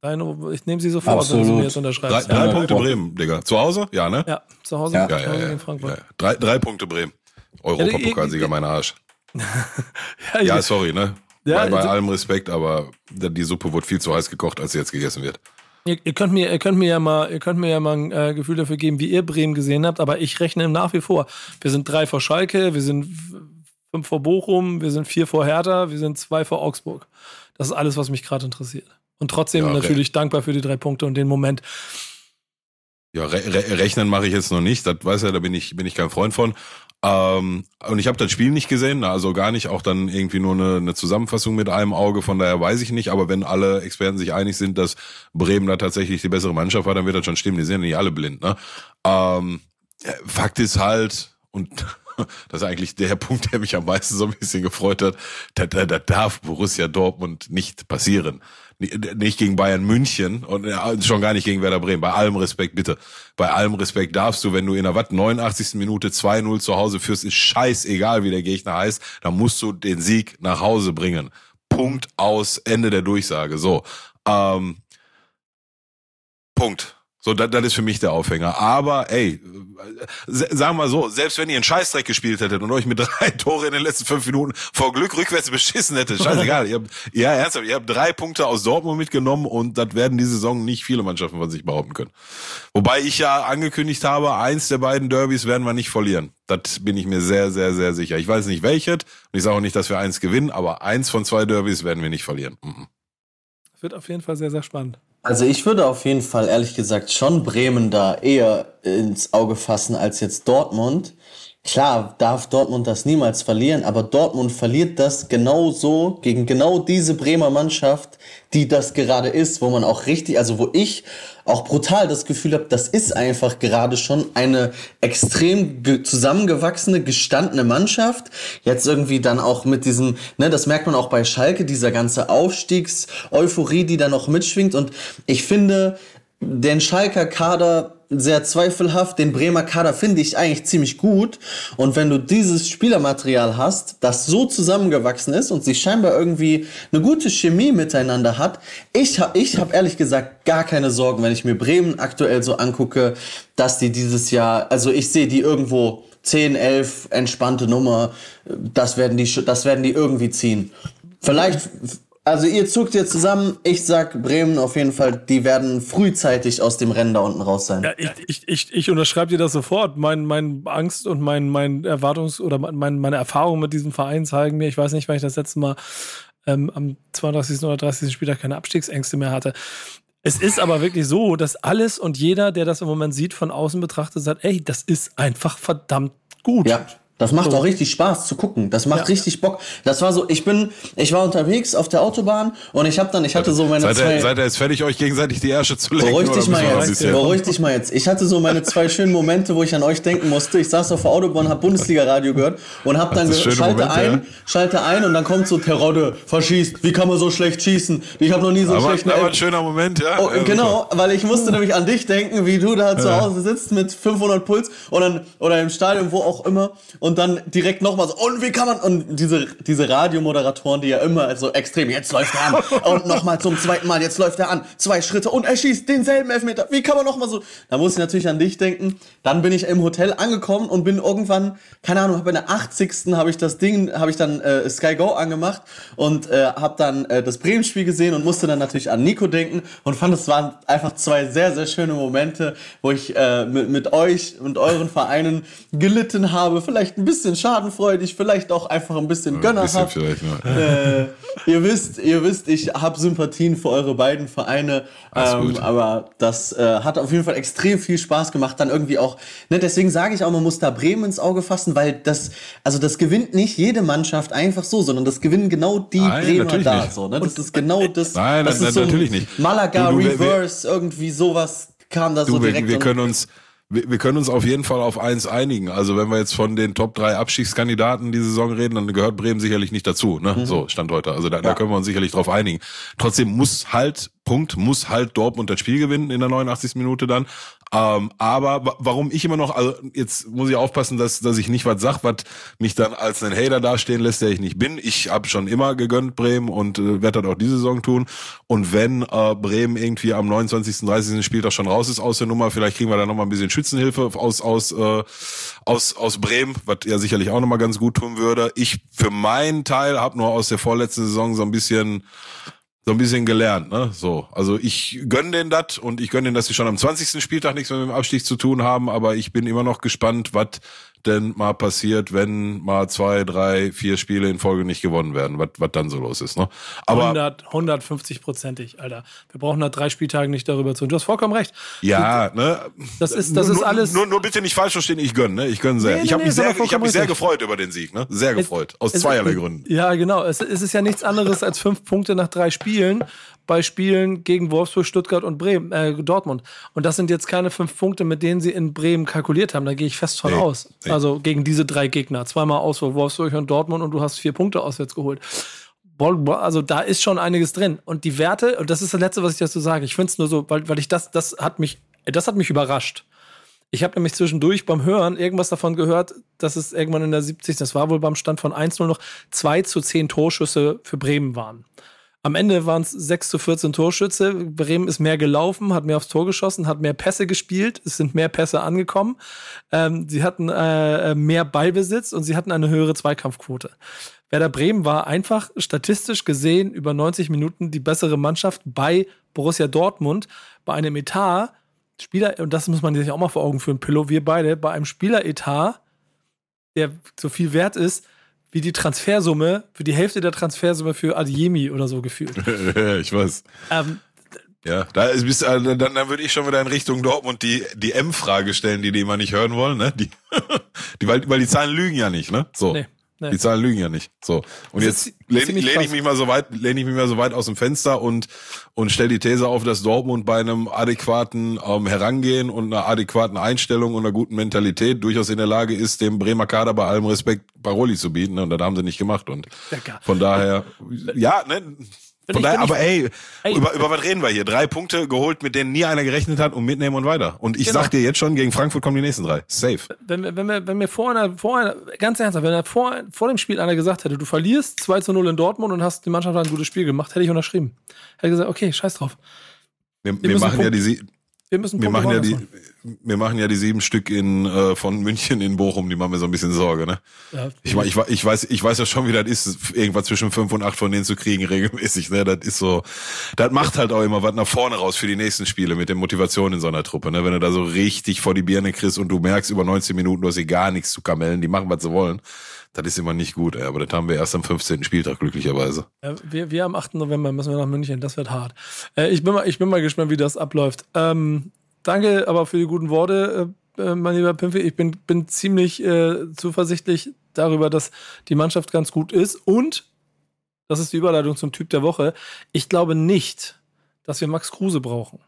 deine, ich nehme sie sofort, Absolut. wenn du mir jetzt unterschreibst. Drei, drei Ja, Punkte. Bremen, Digga. Zu Hause? Ja, ne? Ja, zu Hause, Ja. zu Ja, Hause ja, gegen Frankfurt. ja. Drei, drei Punkte Bremen. Europapokalsieger, mein Arsch. Ja, Ja, sorry, ne? Ja, bei, bei also- allem Respekt, aber die Suppe wurde viel zu heiß gekocht, als sie jetzt gegessen wird. Ihr, ihr, könnt mir, ihr könnt mir ja mal, ihr könnt mir ja mal ein äh, Gefühl dafür geben, wie ihr Bremen gesehen habt, aber ich rechne nach wie vor. Wir sind drei vor Schalke, wir sind fünf vor Bochum, wir sind vier vor Hertha, wir sind zwei vor Augsburg. Das ist alles, was mich gerade interessiert. Und trotzdem Ja, okay. natürlich dankbar für die drei Punkte und den Moment. Ja, re re rechnen mache ich jetzt noch nicht. Das weiß ja, da bin ich, bin ich kein Freund von. Ähm, und ich habe das Spiel nicht gesehen, also gar nicht, auch dann irgendwie nur eine, eine Zusammenfassung mit einem Auge, von daher weiß ich nicht, aber wenn alle Experten sich einig sind, dass Bremen da tatsächlich die bessere Mannschaft war, dann wird das schon stimmen, die sind ja nicht alle blind, ne? Ähm, Fakt ist halt, und das ist eigentlich der Punkt, der mich am meisten so ein bisschen gefreut hat, da, da, da darf Borussia Dortmund nicht passieren. Nicht gegen Bayern München und schon gar nicht gegen Werder Bremen. Bei allem Respekt, bitte. Bei allem Respekt darfst du, wenn du in der Watt 89. Minute 2-0 zu Hause führst, ist scheißegal, wie der Gegner heißt, dann musst du den Sieg nach Hause bringen. Punkt aus, Ende der Durchsage. So. Ähm, Punkt. So, das, das ist für mich der Aufhänger. Aber, ey, sagen wir so, selbst wenn ihr einen Scheißdreck gespielt hättet und euch mit drei Tore in den letzten fünf Minuten vor Glück rückwärts beschissen hättet, scheißegal. ihr habt, ja, ernsthaft, ihr habt drei Punkte aus Dortmund mitgenommen und das werden diese Saison nicht viele Mannschaften von sich behaupten können. Wobei ich ja angekündigt habe, eins der beiden Derbys werden wir nicht verlieren. Das bin ich mir sehr, sehr, sehr sicher. Ich weiß nicht welches und ich sage auch nicht, dass wir eins gewinnen, aber eins von zwei Derbys werden wir nicht verlieren. Mhm. Wird auf jeden Fall sehr, sehr spannend. Also ich würde auf jeden Fall ehrlich gesagt schon Bremen da eher ins Auge fassen als jetzt Dortmund. Klar darf Dortmund das niemals verlieren, aber Dortmund verliert das genau so gegen genau diese Bremer Mannschaft, die das gerade ist, wo man auch richtig, also wo ich auch brutal das Gefühl habe, das ist einfach gerade schon eine extrem ge zusammengewachsene, gestandene Mannschaft. Jetzt irgendwie dann auch mit diesem, ne, das merkt man auch bei Schalke, dieser ganze Aufstiegs-Euphorie, die da noch mitschwingt. Und ich finde den Schalker Kader sehr zweifelhaft. Den Bremer Kader finde ich eigentlich ziemlich gut. Und wenn du dieses Spielermaterial hast, das so zusammengewachsen ist und sich scheinbar irgendwie eine gute Chemie miteinander hat, ich habe ich hab ehrlich gesagt gar keine Sorgen, wenn ich mir Bremen aktuell so angucke, dass die dieses Jahr, also ich sehe die irgendwo 10, 11, entspannte Nummer, das werden die, das werden die irgendwie ziehen. Vielleicht, also ihr zuckt jetzt zusammen, ich sag Bremen auf jeden Fall, die werden frühzeitig aus dem Rennen da unten raus sein. Ja, ich, ich, ich, ich unterschreibe dir das sofort. Mein, mein Angst und mein, mein Erwartungs- oder mein, meine Erfahrungen mit diesem Verein zeigen mir, ich weiß nicht, wann ich das letzte Mal ähm, am 32. oder 30. Spieltag keine Abstiegsängste mehr hatte. Es ist aber wirklich so, dass alles und jeder, der das im Moment sieht, von außen betrachtet, sagt, ey, das ist einfach verdammt gut. Ja. Das macht So. auch richtig Spaß zu gucken. Das macht Ja. richtig Bock. Das war so, ich bin, ich war unterwegs auf der Autobahn und ich habe dann, ich hatte so meine Seid zwei. ihr, seid ihr jetzt fertig, euch gegenseitig die Ärsche zu lecken? Beruhig oder dich mal jetzt. Beruhig dich mal jetzt. Ich hatte so meine zwei schönen Momente, wo ich an euch denken musste. Ich saß auf der Autobahn, hab Bundesliga-Radio gehört und hab dann schöne schalte Momente, ein, ja. schalte ein und dann kommt so Terodde, verschießt. Wie kann man so schlecht schießen? Ich habe noch nie so einen Aber, schlechten aber ein schöner Moment, ja. Oh, Ja, genau, weil ich musste nämlich an dich denken, wie du da zu Hause sitzt mit 500 Puls und dann, oder im Stadion, wo auch immer, und dann direkt nochmal so, und wie kann man, und diese, diese Radiomoderatoren, die ja immer so extrem, jetzt läuft er an, und nochmal zum zweiten Mal, jetzt läuft er an, zwei Schritte, und er schießt denselben Elfmeter, wie kann man nochmal so, da muss ich natürlich an dich denken, dann bin ich im Hotel angekommen und bin irgendwann, keine Ahnung, bei der 80. habe ich das Ding, habe ich dann äh, Sky Go angemacht und äh, habe dann äh, das Bremen-Spiel gesehen und musste dann natürlich an Nico denken und fand, es waren einfach zwei sehr, sehr schöne Momente, wo ich äh, mit, mit euch und euren Vereinen gelitten habe. Vielleicht ein bisschen schadenfreudig, vielleicht auch einfach ein bisschen Ein bisschen gönnerhaft. vielleicht, ne? Äh, ihr wisst, ihr wisst, ich habe Sympathien für eure beiden Vereine, ähm, aber das äh, hat auf jeden Fall extrem viel Spaß gemacht. Dann irgendwie auch, ne, deswegen sage ich auch, man muss da Bremen ins Auge fassen, weil das, also das gewinnt nicht jede Mannschaft einfach so, sondern das gewinnen genau die Nein, Bremer natürlich da. nicht. So, ne? Das ist genau das. Nein, das nein, ist so ein natürlich nicht. Malaga Du, du, wir- Reverse, irgendwie sowas kam da so Du, wir, direkt. wir und- können uns, wir, wir können uns auf jeden Fall auf eins einigen. Also wenn wir jetzt von den Top 3 Abstiegskandidaten die Saison reden, dann gehört Bremen sicherlich nicht dazu. Ne? Mhm. So, Stand heute. Also da, da können wir uns sicherlich drauf einigen. Trotzdem muss halt, Punkt, muss halt Dortmund das Spiel gewinnen in der 89. Minute dann. Ähm, aber wa- warum ich immer noch, also jetzt muss ich aufpassen, dass, dass ich nicht was sag, was mich dann als einen Hater dastehen lässt, der ich nicht bin. Ich habe schon immer gegönnt Bremen und äh, werde das auch diese Saison tun. Und wenn äh, Bremen irgendwie am 29., 30. Spieltag schon raus ist aus der Nummer, vielleicht kriegen wir da noch mal ein bisschen Schützenhilfe aus aus äh, aus aus Bremen, was ja sicherlich auch noch mal ganz gut tun würde. Ich für meinen Teil habe nur aus der vorletzten Saison so ein bisschen so ein bisschen gelernt, ne? So, also ich gönn denen das und ich gönn denen, dass sie schon am 20. Spieltag nichts mehr mit dem Abstieg zu tun haben, aber ich bin immer noch gespannt, was denn mal passiert, wenn mal zwei, drei, vier Spiele in Folge nicht gewonnen werden, was dann so los ist, ne? Aber 100, 150 prozentig, Alter. Wir brauchen nach drei Spieltagen nicht darüber zu. Du hast vollkommen recht. ja, ne? Das ist, das nur, ist alles. Nur, nur bitte nicht falsch verstehen, ich gönn, ne? Ich gönn sehr. Nee, ich habe nee, mich sehr, ich habe mich sehr gefreut über den Sieg, ne? Sehr gefreut, aus Es- zweierlei Gründen. Ja, genau. Es, es ist ja nichts anderes als fünf Punkte nach drei Spielen bei Spielen gegen Wolfsburg, Stuttgart und Bremen, äh, Dortmund. Und das sind jetzt keine fünf Punkte, mit denen sie in Bremen kalkuliert haben. Da gehe ich fest von Nee, aus. nee. Also gegen diese drei Gegner. Zweimal Auswahl Wolfsburg und Dortmund und du hast vier Punkte auswärts geholt. Also da ist schon einiges drin. Und die Werte, und das ist das Letzte, was ich dazu sage. Ich finde es nur so, weil, weil ich das, das hat mich, das hat mich überrascht. Ich habe nämlich zwischendurch beim Hören irgendwas davon gehört, dass es irgendwann in der 70. Das war wohl beim Stand von 1-0 noch 2 zu 10 Torschüsse für Bremen waren. Am Ende waren es 6 zu 14 Torschütze. Bremen ist mehr gelaufen, hat mehr aufs Tor geschossen, hat mehr Pässe gespielt. Es sind mehr Pässe angekommen. Ähm, sie hatten äh, mehr Ballbesitz und sie hatten eine höhere Zweikampfquote. Werder Bremen war einfach statistisch gesehen über 90 Minuten die bessere Mannschaft bei Borussia Dortmund bei einem Etat. Spieler, und das muss man sich auch mal vor Augen führen, Pillow, wir beide, bei einem Spieleretat, der so viel wert ist, wie die Transfersumme, für die Hälfte der Transfersumme für Adiemi oder so gefühlt. ich weiß. ähm, Ja, da ist äh, dann, dann würde ich schon wieder in Richtung Dortmund die die M-Frage stellen, die die immer nicht hören wollen, ne? Die, die weil, weil die Zahlen lügen ja nicht, ne? So. Nee, nee. Die Zahlen lügen ja nicht. So. Und Das jetzt lehne lehn ich mich mal so weit, lehne ich mich mal so weit aus dem Fenster und und stell die These auf, dass Dortmund bei einem adäquaten ähm, Herangehen und einer adäquaten Einstellung und einer guten Mentalität durchaus in der Lage ist, dem Bremer Kader bei allem Respekt Paroli zu bieten. Und das haben sie nicht gemacht. Und von daher, ja, ne? Von daher, aber ey, Ey. über, über was reden wir hier? Drei Punkte geholt, mit denen nie einer gerechnet hat und mitnehmen und weiter. Und ich Genau. sag dir jetzt schon, gegen Frankfurt kommen die nächsten drei. Safe. wenn, wir- wenn, wir, wenn mir vor einer, vor einer, ganz ernsthaft, wenn er vor, vor dem Spiel einer gesagt hätte, du verlierst 2 zu 0 in Dortmund und hast die Mannschaft ein gutes Spiel gemacht, hätte ich unterschrieben. Hätte gesagt, okay, scheiß drauf. Wir, wir müssen machen ja Punkt- die, Sie- Wir müssen wir Punkte machen ja die, holen. Wir machen ja die sieben Stück in äh, von München in Bochum, die machen mir so ein bisschen Sorge, ne? Ja, Ich, ich, ich weiß, ich weiß ja schon, wie das ist, irgendwas zwischen fünf und acht von denen zu kriegen regelmäßig. Ne, das ist so, das macht halt auch immer was nach vorne raus für die nächsten Spiele mit der Motivation in so einer Truppe. Ne, wenn du da so richtig vor die Birne kriegst und du merkst über 19 Minuten, du hast hier gar nichts zu kamellen, die machen was sie wollen. Das ist immer nicht gut. Ey. Aber das haben wir erst am 15. Spieltag glücklicherweise. Wir, wir am 8. November müssen wir nach München, das wird hart. Äh, ich, bin mal, ich bin mal gespannt, wie das abläuft. Ähm, danke aber für die guten Worte. Äh, äh, mein lieber Pimpfi, ich bin, bin ziemlich äh, zuversichtlich darüber, dass die Mannschaft ganz gut ist. Und, das ist die Überleitung zum Typ der Woche, ich glaube nicht, dass wir Max Kruse brauchen.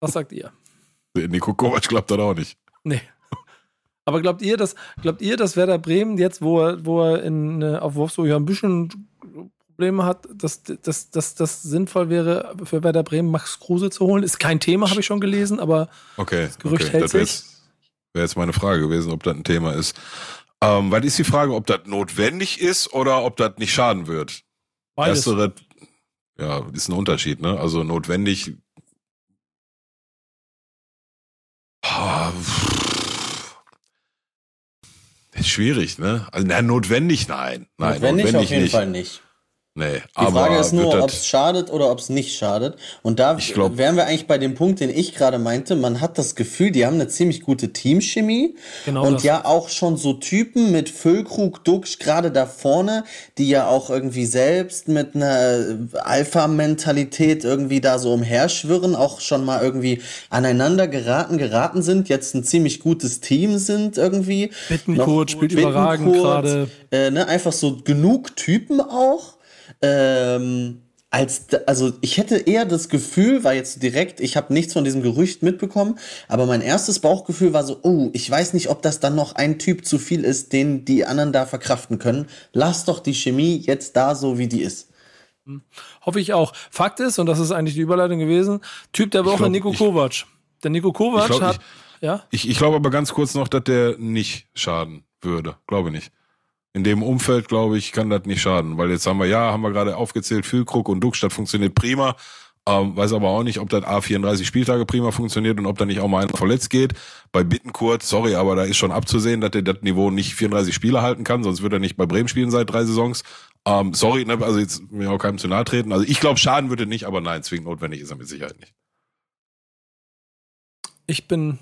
Was sagt ihr? Nico Kovac glaubt das auch nicht. Nee. Aber glaubt ihr, dass, glaubt ihr, dass Werder Bremen jetzt, wo er, wo er in, äh, auf Wolfsburg ja ein bisschen Probleme hat, dass das dass, dass sinnvoll wäre, für Werder Bremen Max Kruse zu holen? Ist kein Thema, habe ich schon gelesen, aber Okay, das Gerücht okay. hält das wäre sich. jetzt, wär jetzt meine Frage gewesen, ob das ein Thema ist. Ähm, weil ist die Frage, ob das notwendig ist oder ob das nicht schaden wird? Beides. Erstere, ja, ist ein Unterschied, ne? Also notwendig. Ist schwierig, ne? Also, na, notwendig, nein. Nein, Notwendig notwendig auf jeden nicht. Fall nicht. Nee, Die aber Frage ist nur, ob es schadet oder ob es nicht schadet. Und da Ich glaub- wären wir eigentlich bei dem Punkt, den ich gerade meinte. Man hat das Gefühl, die haben eine ziemlich gute Teamchemie. Genau und das. ja auch schon so Typen mit Füllkrug, Duxch gerade da vorne, die ja auch irgendwie selbst mit einer Alpha-Mentalität irgendwie da so umherschwirren, auch schon mal irgendwie aneinander geraten, geraten sind, jetzt ein ziemlich gutes Team sind irgendwie. Bittenkurt spielt überragend gerade. Äh, ne, einfach so genug Typen auch. Ähm, als also ich hätte eher das Gefühl, war jetzt direkt, ich habe nichts von diesem Gerücht mitbekommen, aber mein erstes Bauchgefühl war so, oh, ich weiß nicht, ob das dann noch ein Typ zu viel ist, den die anderen da verkraften können. Lass doch die Chemie jetzt da so, wie die ist. Hoffe ich auch. Fakt ist, und das ist eigentlich die Überleitung gewesen, Typ der Woche Nico ich- Kovac. Der Nico Kovac Ich glaub, hat. ja? Ich, ich glaube aber ganz kurz noch, dass der nicht schaden würde. Glaube nicht. In dem Umfeld, glaube ich, kann das nicht schaden. Weil jetzt haben wir, ja, haben wir gerade aufgezählt, Füllkrug und Duckstadt funktioniert prima. Ähm, weiß aber auch nicht, ob das A34 Spieltage prima funktioniert und ob da nicht auch mal einer verletzt geht. Bei Bittenkurt, sorry, aber da ist schon abzusehen, dass der das Niveau nicht 34 Spiele halten kann, sonst würde er nicht bei Bremen spielen seit drei Saisons. Ähm, sorry, ne, also jetzt mir auch keinem zu nahe treten. Also ich glaube, schaden würde nicht, aber nein, zwingend notwendig ist er mit Sicherheit nicht. Ich bin.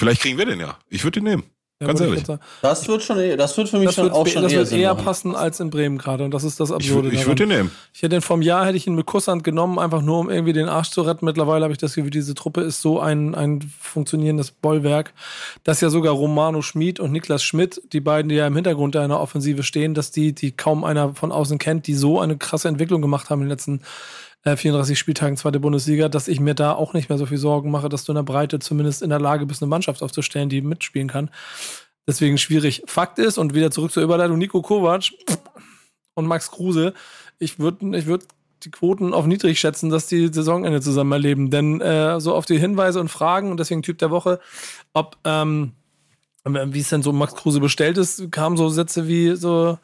Vielleicht kriegen wir den ja. Ich würde ihn nehmen. Ganz ich ehrlich. Das wird schon, eh- das wird für mich Das schon wird, auch schon das eher wird eher passen als in Bremen gerade. Und das ist das Ich, Absurde. ich daran. würde ihn nehmen. Ich hätte ihn vom Jahr hätte ich ihn mit Kusshand genommen, einfach nur um irgendwie den Arsch zu retten. Mittlerweile habe ich das Gefühl, diese Truppe ist so ein, ein funktionierendes Bollwerk, dass ja sogar Romano Schmid und Niklas Schmidt, die beiden, die ja im Hintergrund einer Offensive stehen, dass die, die kaum einer von außen kennt, die so eine krasse Entwicklung gemacht haben in den letzten äh, 34 Spieltagen zweite Bundesliga, dass ich mir da auch nicht mehr so viel Sorgen mache, dass du in der Breite zumindest in der Lage bist, eine Mannschaft aufzustellen, die mitspielen kann. Deswegen schwierig. Fakt ist, und wieder zurück zur Überleitung, Nico Kovac und Max Kruse, ich würde ich würd die Quoten auf niedrig schätzen, dass die Saisonende zusammen erleben. Denn äh, so auf die Hinweise und Fragen, und deswegen Typ der Woche, ob, ähm, wie es denn so Max Kruse bestellt ist, kamen so Sätze wie so,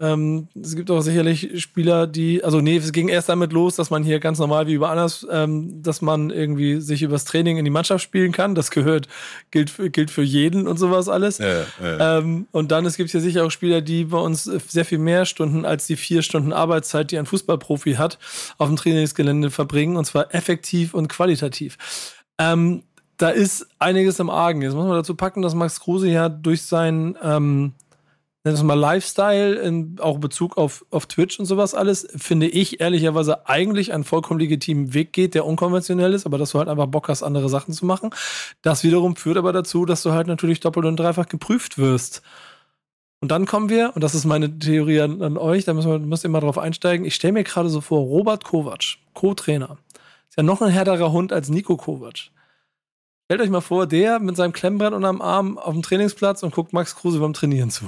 ähm, es gibt auch sicherlich Spieler, die, also nee, es ging erst damit los, dass man hier ganz normal wie über anders, ähm, dass man irgendwie sich übers Training in die Mannschaft spielen kann. Das gehört, gilt, für- gilt für jeden und sowas alles. Ja, ja. Ähm, und dann es gibt hier sicher auch Spieler, die bei uns sehr viel mehr Stunden als die vier Stunden Arbeitszeit, die ein Fußballprofi hat, auf dem Trainingsgelände verbringen und zwar effektiv und qualitativ. Ähm, da ist einiges im Argen. Jetzt muss man dazu packen, dass Max Kruse ja durch seinen ähm, nenn es mal Lifestyle, in auch Bezug auf, auf Twitch und sowas alles, finde ich ehrlicherweise eigentlich einen vollkommen legitimen Weg geht, der unkonventionell ist, aber dass du halt einfach Bock hast, andere Sachen zu machen. Das wiederum führt aber dazu, dass du halt natürlich doppelt und dreifach geprüft wirst. Und dann kommen wir, und das ist meine Theorie an, an euch, da müssen wir, müsst ihr mal drauf einsteigen. Ich stelle mir gerade so vor, Robert Kovac, Co-Trainer, ist ja noch ein härterer Hund als Nico Kovac. Stellt euch mal vor, der mit seinem Klemmbrett unterm Arm auf dem Trainingsplatz und guckt Max Kruse beim Trainieren zu.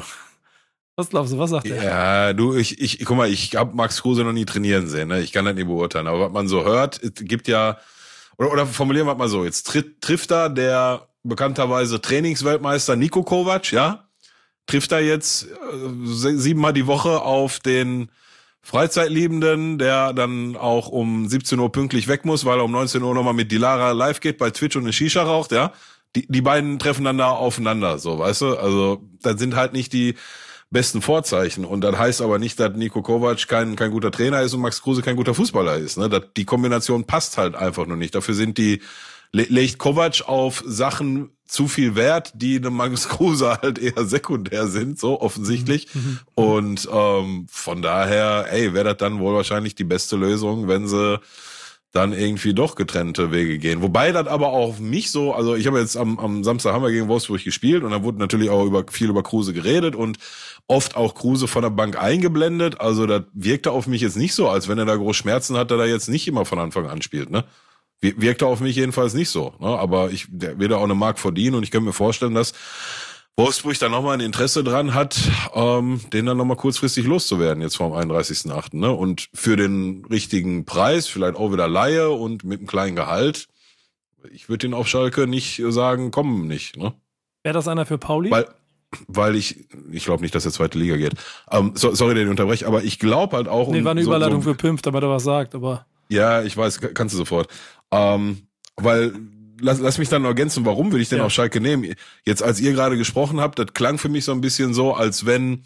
Was glaubst du, was sagt er? Ja, du, ich, ich, guck mal, ich habe Max Kruse noch nie trainieren sehen, ne? Ich kann das nicht beurteilen. Aber was man so hört, gibt ja, oder, oder formulieren wir mal so, jetzt tritt, trifft da der bekannterweise Trainingsweltmeister Nico Kovac, ja? Trifft er jetzt äh, sie- siebenmal die Woche auf den Freizeitliebenden, der dann auch um 17 Uhr pünktlich weg muss, weil er um 19 Uhr nochmal mit Dilara live geht bei Twitch und eine Shisha raucht, ja? Die, die beiden treffen dann da aufeinander, so, weißt du? Also, das sind halt nicht die besten Vorzeichen. Und das heißt aber nicht, dass Nico Kovac kein, kein guter Trainer ist und Max Kruse kein guter Fußballer ist. Ne? Das, die Kombination passt halt einfach nur nicht. Dafür sind die, le legt Kovac auf Sachen zu viel Wert, die dem Max Kruse halt eher sekundär sind, so offensichtlich. Und ähm, von daher, ey, wäre das dann wohl wahrscheinlich die beste Lösung, wenn sie dann irgendwie doch getrennte Wege gehen. Wobei das aber auch mich so, also ich habe jetzt am, am Samstag haben wir gegen Wolfsburg gespielt und da wurde natürlich auch über viel über Kruse geredet und oft auch Kruse von der Bank eingeblendet. Also das wirkte auf mich jetzt nicht so, als wenn er da groß Schmerzen hat, er jetzt nicht immer von Anfang an spielt. Ne? Wirkte auf mich jedenfalls nicht so. Ne? Aber ich da auch eine Mark verdienen und ich kann mir vorstellen, dass Wolfsburg da nochmal ein Interesse dran hat, ähm, den dann nochmal kurzfristig loszuwerden, jetzt vom 31.8. Ne? Und für den richtigen Preis, vielleicht auch wieder Laie und mit einem kleinen Gehalt, ich würde den auf Schalke nicht sagen, kommen nicht. Ne? Wäre das einer für Pauli? Weil, weil ich, ich glaube nicht, dass der zweite Liga geht. Ähm, so, sorry, den unterbreche, aber ich glaube halt auch. Nee, war eine so, Überleitung so, für Pimp, damit er was sagt, aber. Ja, ich weiß, kannst du sofort. Ähm, weil lass, lass mich dann noch ergänzen, warum würde ich denn Ja. auf Schalke nehmen? Jetzt, als ihr gerade gesprochen habt, das klang für mich so ein bisschen so, als wenn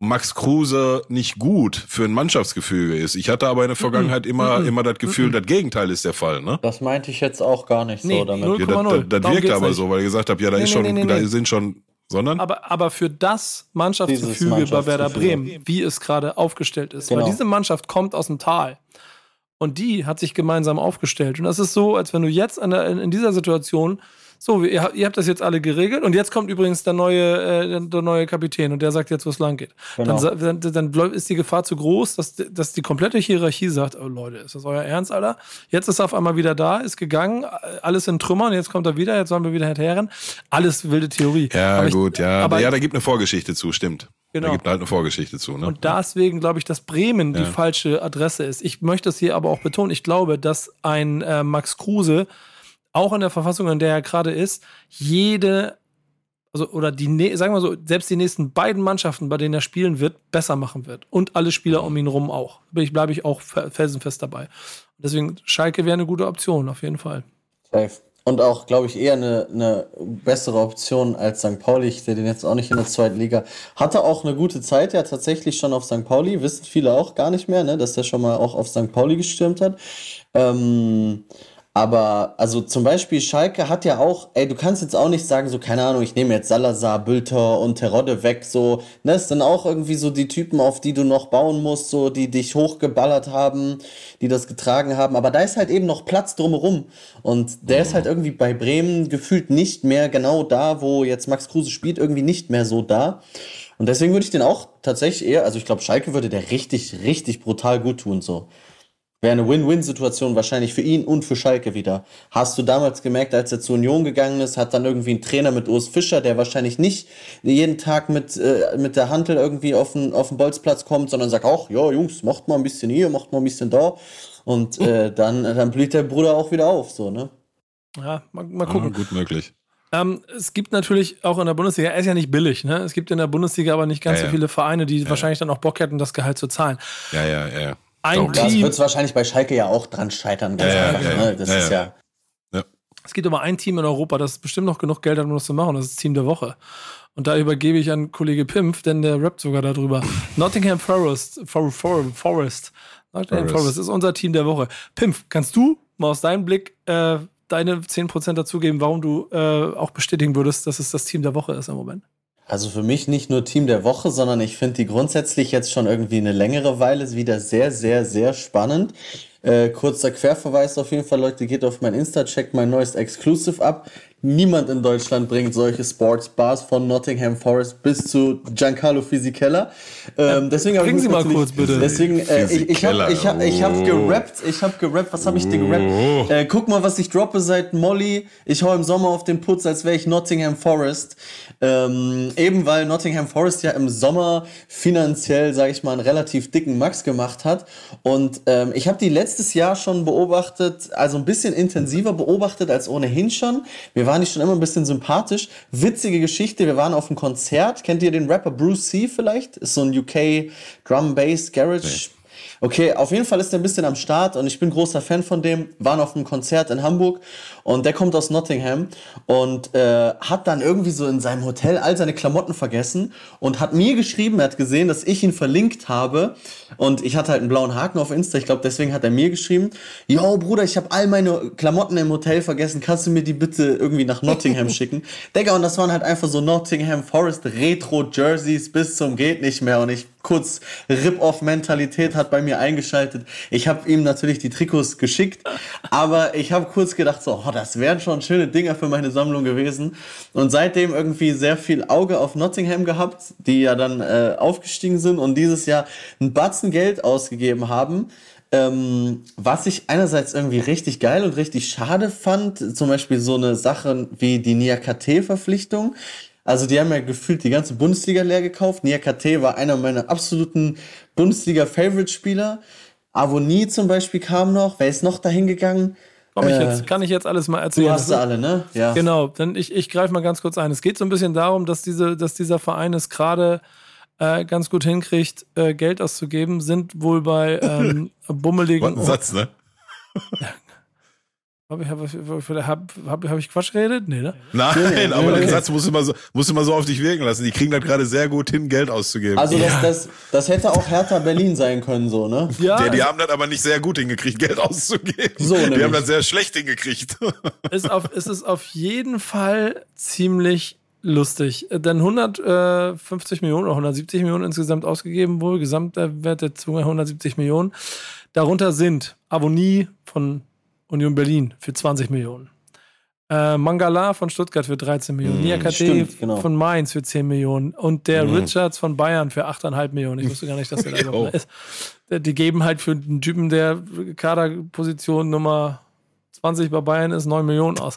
Max Kruse nicht gut für ein Mannschaftsgefüge ist. Ich hatte aber in der Vergangenheit immer, Mhm. immer das Gefühl, das Gegenteil ist der Fall, ne? Das meinte ich jetzt auch gar nicht Nee, so damit. null- Ja, das, 0,0. das, geht's aber nicht. so, weil ihr gesagt habt, ja, da Nee, ist nee, schon, nee, nee, da nee. sind schon, sondern? Aber, aber für das Mannschaftsgefüge Dieses bei Werder Mannschaftsgefüge. Bremen, wie es gerade aufgestellt ist. Genau. Weil diese Mannschaft kommt aus dem Tal. Und die hat sich gemeinsam aufgestellt. Und das ist so, als wenn du jetzt der, in dieser Situation, so, ihr, habt- ihr habt das jetzt alle geregelt und jetzt kommt übrigens der neue, äh, der, neue Kapitän und der sagt jetzt, wo es lang geht. Genau. Dann, dann, dann ist die Gefahr zu groß, dass, dass die komplette Hierarchie sagt, oh Leute, ist das euer Ernst, Alter? Jetzt ist er auf einmal wieder da, ist gegangen, alles in Trümmern, jetzt kommt er wieder, jetzt sollen wir wieder hinterherren. Alles wilde Theorie. ja, Aber ich- gut, ja. aber ja, da gibt eine Vorgeschichte zu, stimmt. Genau. Da gibt halt eine Vorgeschichte zu, ne? Und deswegen glaube ich, dass Bremen die Ja. falsche Adresse ist. Ich möchte es hier aber auch betonen. Ich glaube, dass ein äh, Max Kruse auch in der Verfassung, in der er gerade ist, jede, also oder die, sagen wir so, selbst die nächsten beiden Mannschaften, bei denen er spielen wird, besser machen wird. Und alle Spieler um ihn rum auch. Ich, bleibe ich auch fe- felsenfest dabei. Deswegen, Schalke wäre eine gute Option, auf jeden Fall. Safe. Und auch, glaube ich, eher eine, eine bessere Option als St. Pauli. Ich sehe den jetzt auch nicht in der zweiten Liga. Hatte auch eine gute Zeit, ja, tatsächlich schon auf St. Pauli. Wissen viele auch gar nicht mehr, ne, dass der schon mal auch auf St. Pauli gestürmt hat. Ähm, aber, also zum Beispiel Schalke hat ja auch, ey, du kannst jetzt auch nicht sagen, so, keine Ahnung, ich nehme jetzt Salazar, Bülter und Terodde weg, so, ne, es sind auch irgendwie so die Typen, auf die du noch bauen musst, so, die dich hochgeballert haben, die das getragen haben, aber da ist halt eben noch Platz drumherum und der ist halt irgendwie bei Bremen gefühlt nicht mehr genau da, wo jetzt Max Kruse spielt, irgendwie nicht mehr so da. Und deswegen würde ich den auch tatsächlich eher, also ich glaube, Schalke würde der richtig, richtig brutal gut tun, so. Wäre eine Win-Win-Situation wahrscheinlich für ihn und für Schalke wieder. Hast du damals gemerkt, als er zur Union gegangen ist, hat dann irgendwie ein Trainer mit Urs Fischer, der wahrscheinlich nicht jeden Tag mit, äh, mit der Hantel irgendwie auf den, auf den Bolzplatz kommt, sondern sagt auch, ja Jungs, macht mal ein bisschen hier, macht mal ein bisschen da. Und äh, dann, dann blüht der Bruder auch wieder auf, so, ne? Ja, mal, mal Ja, gucken. gut möglich. Ähm, es gibt natürlich auch in der Bundesliga, er ist ja nicht billig, ne? Es gibt in der Bundesliga aber nicht ganz Ja, so ja. viele Vereine, die wahrscheinlich dann auch Bock hätten, das Gehalt zu zahlen. Ja, ja, ja. Ein Darum- Das Team, wird wahrscheinlich bei Schalke ja auch dran scheitern, ganz Ja, einfach, ja, ja. ne? Das Ja, ist ja. ja. es gibt aber ein Team in Europa, das bestimmt noch genug Geld hat, um das zu machen. Das ist das Team der Woche. Und da übergebe ich an Kollege Pimpf, denn der rappt sogar darüber. Nottingham Forest, For, For, Forest. Nottingham Forest. Forest ist unser Team der Woche. Pimpf, kannst du mal aus deinem Blick äh, deine 10% dazugeben, warum du äh, auch bestätigen würdest, dass es das Team der Woche ist im Moment? Also für mich nicht nur Team der Woche, sondern ich finde die grundsätzlich jetzt schon irgendwie eine längere Weile wieder sehr, sehr, sehr spannend. Äh, kurzer Querverweis auf jeden Fall, Leute, geht auf mein Insta, checkt mein neues Exclusive ab. Niemand in Deutschland bringt solche Sportsbars von Nottingham Forest bis zu Giancarlo Fisichella. Ähm, deswegen bringen Sie mal kurz, bitte. Deswegen, äh, ich, ich habe ich hab, ich hab Oh. gerappt, ich habe gerappt, was habe ich denn gerappt? Äh, guck mal, was ich droppe seit Molly. Ich hau im Sommer auf den Putz, als wäre ich Nottingham Forest. Ähm, eben weil Nottingham Forest ja im Sommer finanziell, sage ich mal, einen relativ dicken Max gemacht hat. Und ähm, ich habe die letztes Jahr schon beobachtet, also ein bisschen intensiver beobachtet als ohnehin schon. Wir waren nicht schon immer ein bisschen sympathisch. Witzige Geschichte, wir waren auf einem Konzert. Kennt ihr den Rapper Bruce C vielleicht? Ist so ein UK Drum Bass Garage. Okay, auf jeden Fall ist er ein bisschen am Start und ich bin großer Fan von dem. Waren auf einem Konzert in Hamburg und der kommt aus Nottingham und äh, hat dann irgendwie so in seinem Hotel all seine Klamotten vergessen und hat mir geschrieben, er hat gesehen, dass ich ihn verlinkt habe und ich hatte halt einen blauen Haken auf Insta. Ich glaube, deswegen hat er mir geschrieben, yo Bruder, ich habe all meine Klamotten im Hotel vergessen, kannst du mir die bitte irgendwie nach Nottingham schicken? Digga, und das waren halt einfach so Nottingham Forest Retro Jerseys bis zum geht nicht mehr und ich kurz Rip-Off-Mentalität hat bei mir eingeschaltet. Ich habe ihm natürlich die Trikots geschickt, aber ich habe kurz gedacht, so, oh, das wären schon schöne Dinger für meine Sammlung gewesen. Und seitdem irgendwie sehr viel Auge auf Nottingham gehabt, die ja dann äh, aufgestiegen sind und dieses Jahr ein Batzen Geld ausgegeben haben. Ähm, was ich einerseits irgendwie richtig geil und richtig schade fand, zum Beispiel so eine Sache wie die Niakate-Verpflichtung. Also die haben ja gefühlt die ganze Bundesliga leer gekauft. Niakate war einer meiner absoluten Bundesliga-Favorite-Spieler. Avoni zum Beispiel kam noch. Wer ist noch dahin gegangen? Komm ich jetzt, kann ich jetzt alles mal erzählen? Du hast sie alle, ne? Ja. Genau, dann ich, ich greife mal ganz kurz ein. Es geht so ein bisschen darum, dass, diese, dass dieser Verein es gerade äh, ganz gut hinkriegt, äh, Geld auszugeben, sind wohl bei ähm, bummeligen. Was ein Satz, ne? Habe ich, hab, hab, hab, hab ich Quatsch geredet? Nee, ne? Nein, nee, aber okay. der Satz muss immer, so, muss immer so auf dich wirken lassen. Die kriegen das gerade sehr gut hin, Geld auszugeben. Also das, das, das hätte auch Hertha Berlin sein können, so, ne? Ja. Die, die haben das aber nicht sehr gut hingekriegt, Geld auszugeben. So, nämlich. Die haben das sehr schlecht hingekriegt. Ist auf, ist es auf jeden Fall ziemlich lustig. Denn 150 Millionen oder 170 Millionen insgesamt ausgegeben wohl. Gesamtwert der Zunge 170 Millionen. Darunter sind Avonie von Union Berlin für 20 Millionen. Äh, Mangala von Stuttgart für 13 Millionen. Mm, Niakate genau. von Mainz für 10 Millionen. Und der mm. Richards von Bayern für 8,5 Millionen. Ich wusste gar nicht, dass der da überhaupt ist. Die geben halt für einen Typen, der Kaderposition Nummer 20 bei Bayern ist 9 Millionen aus.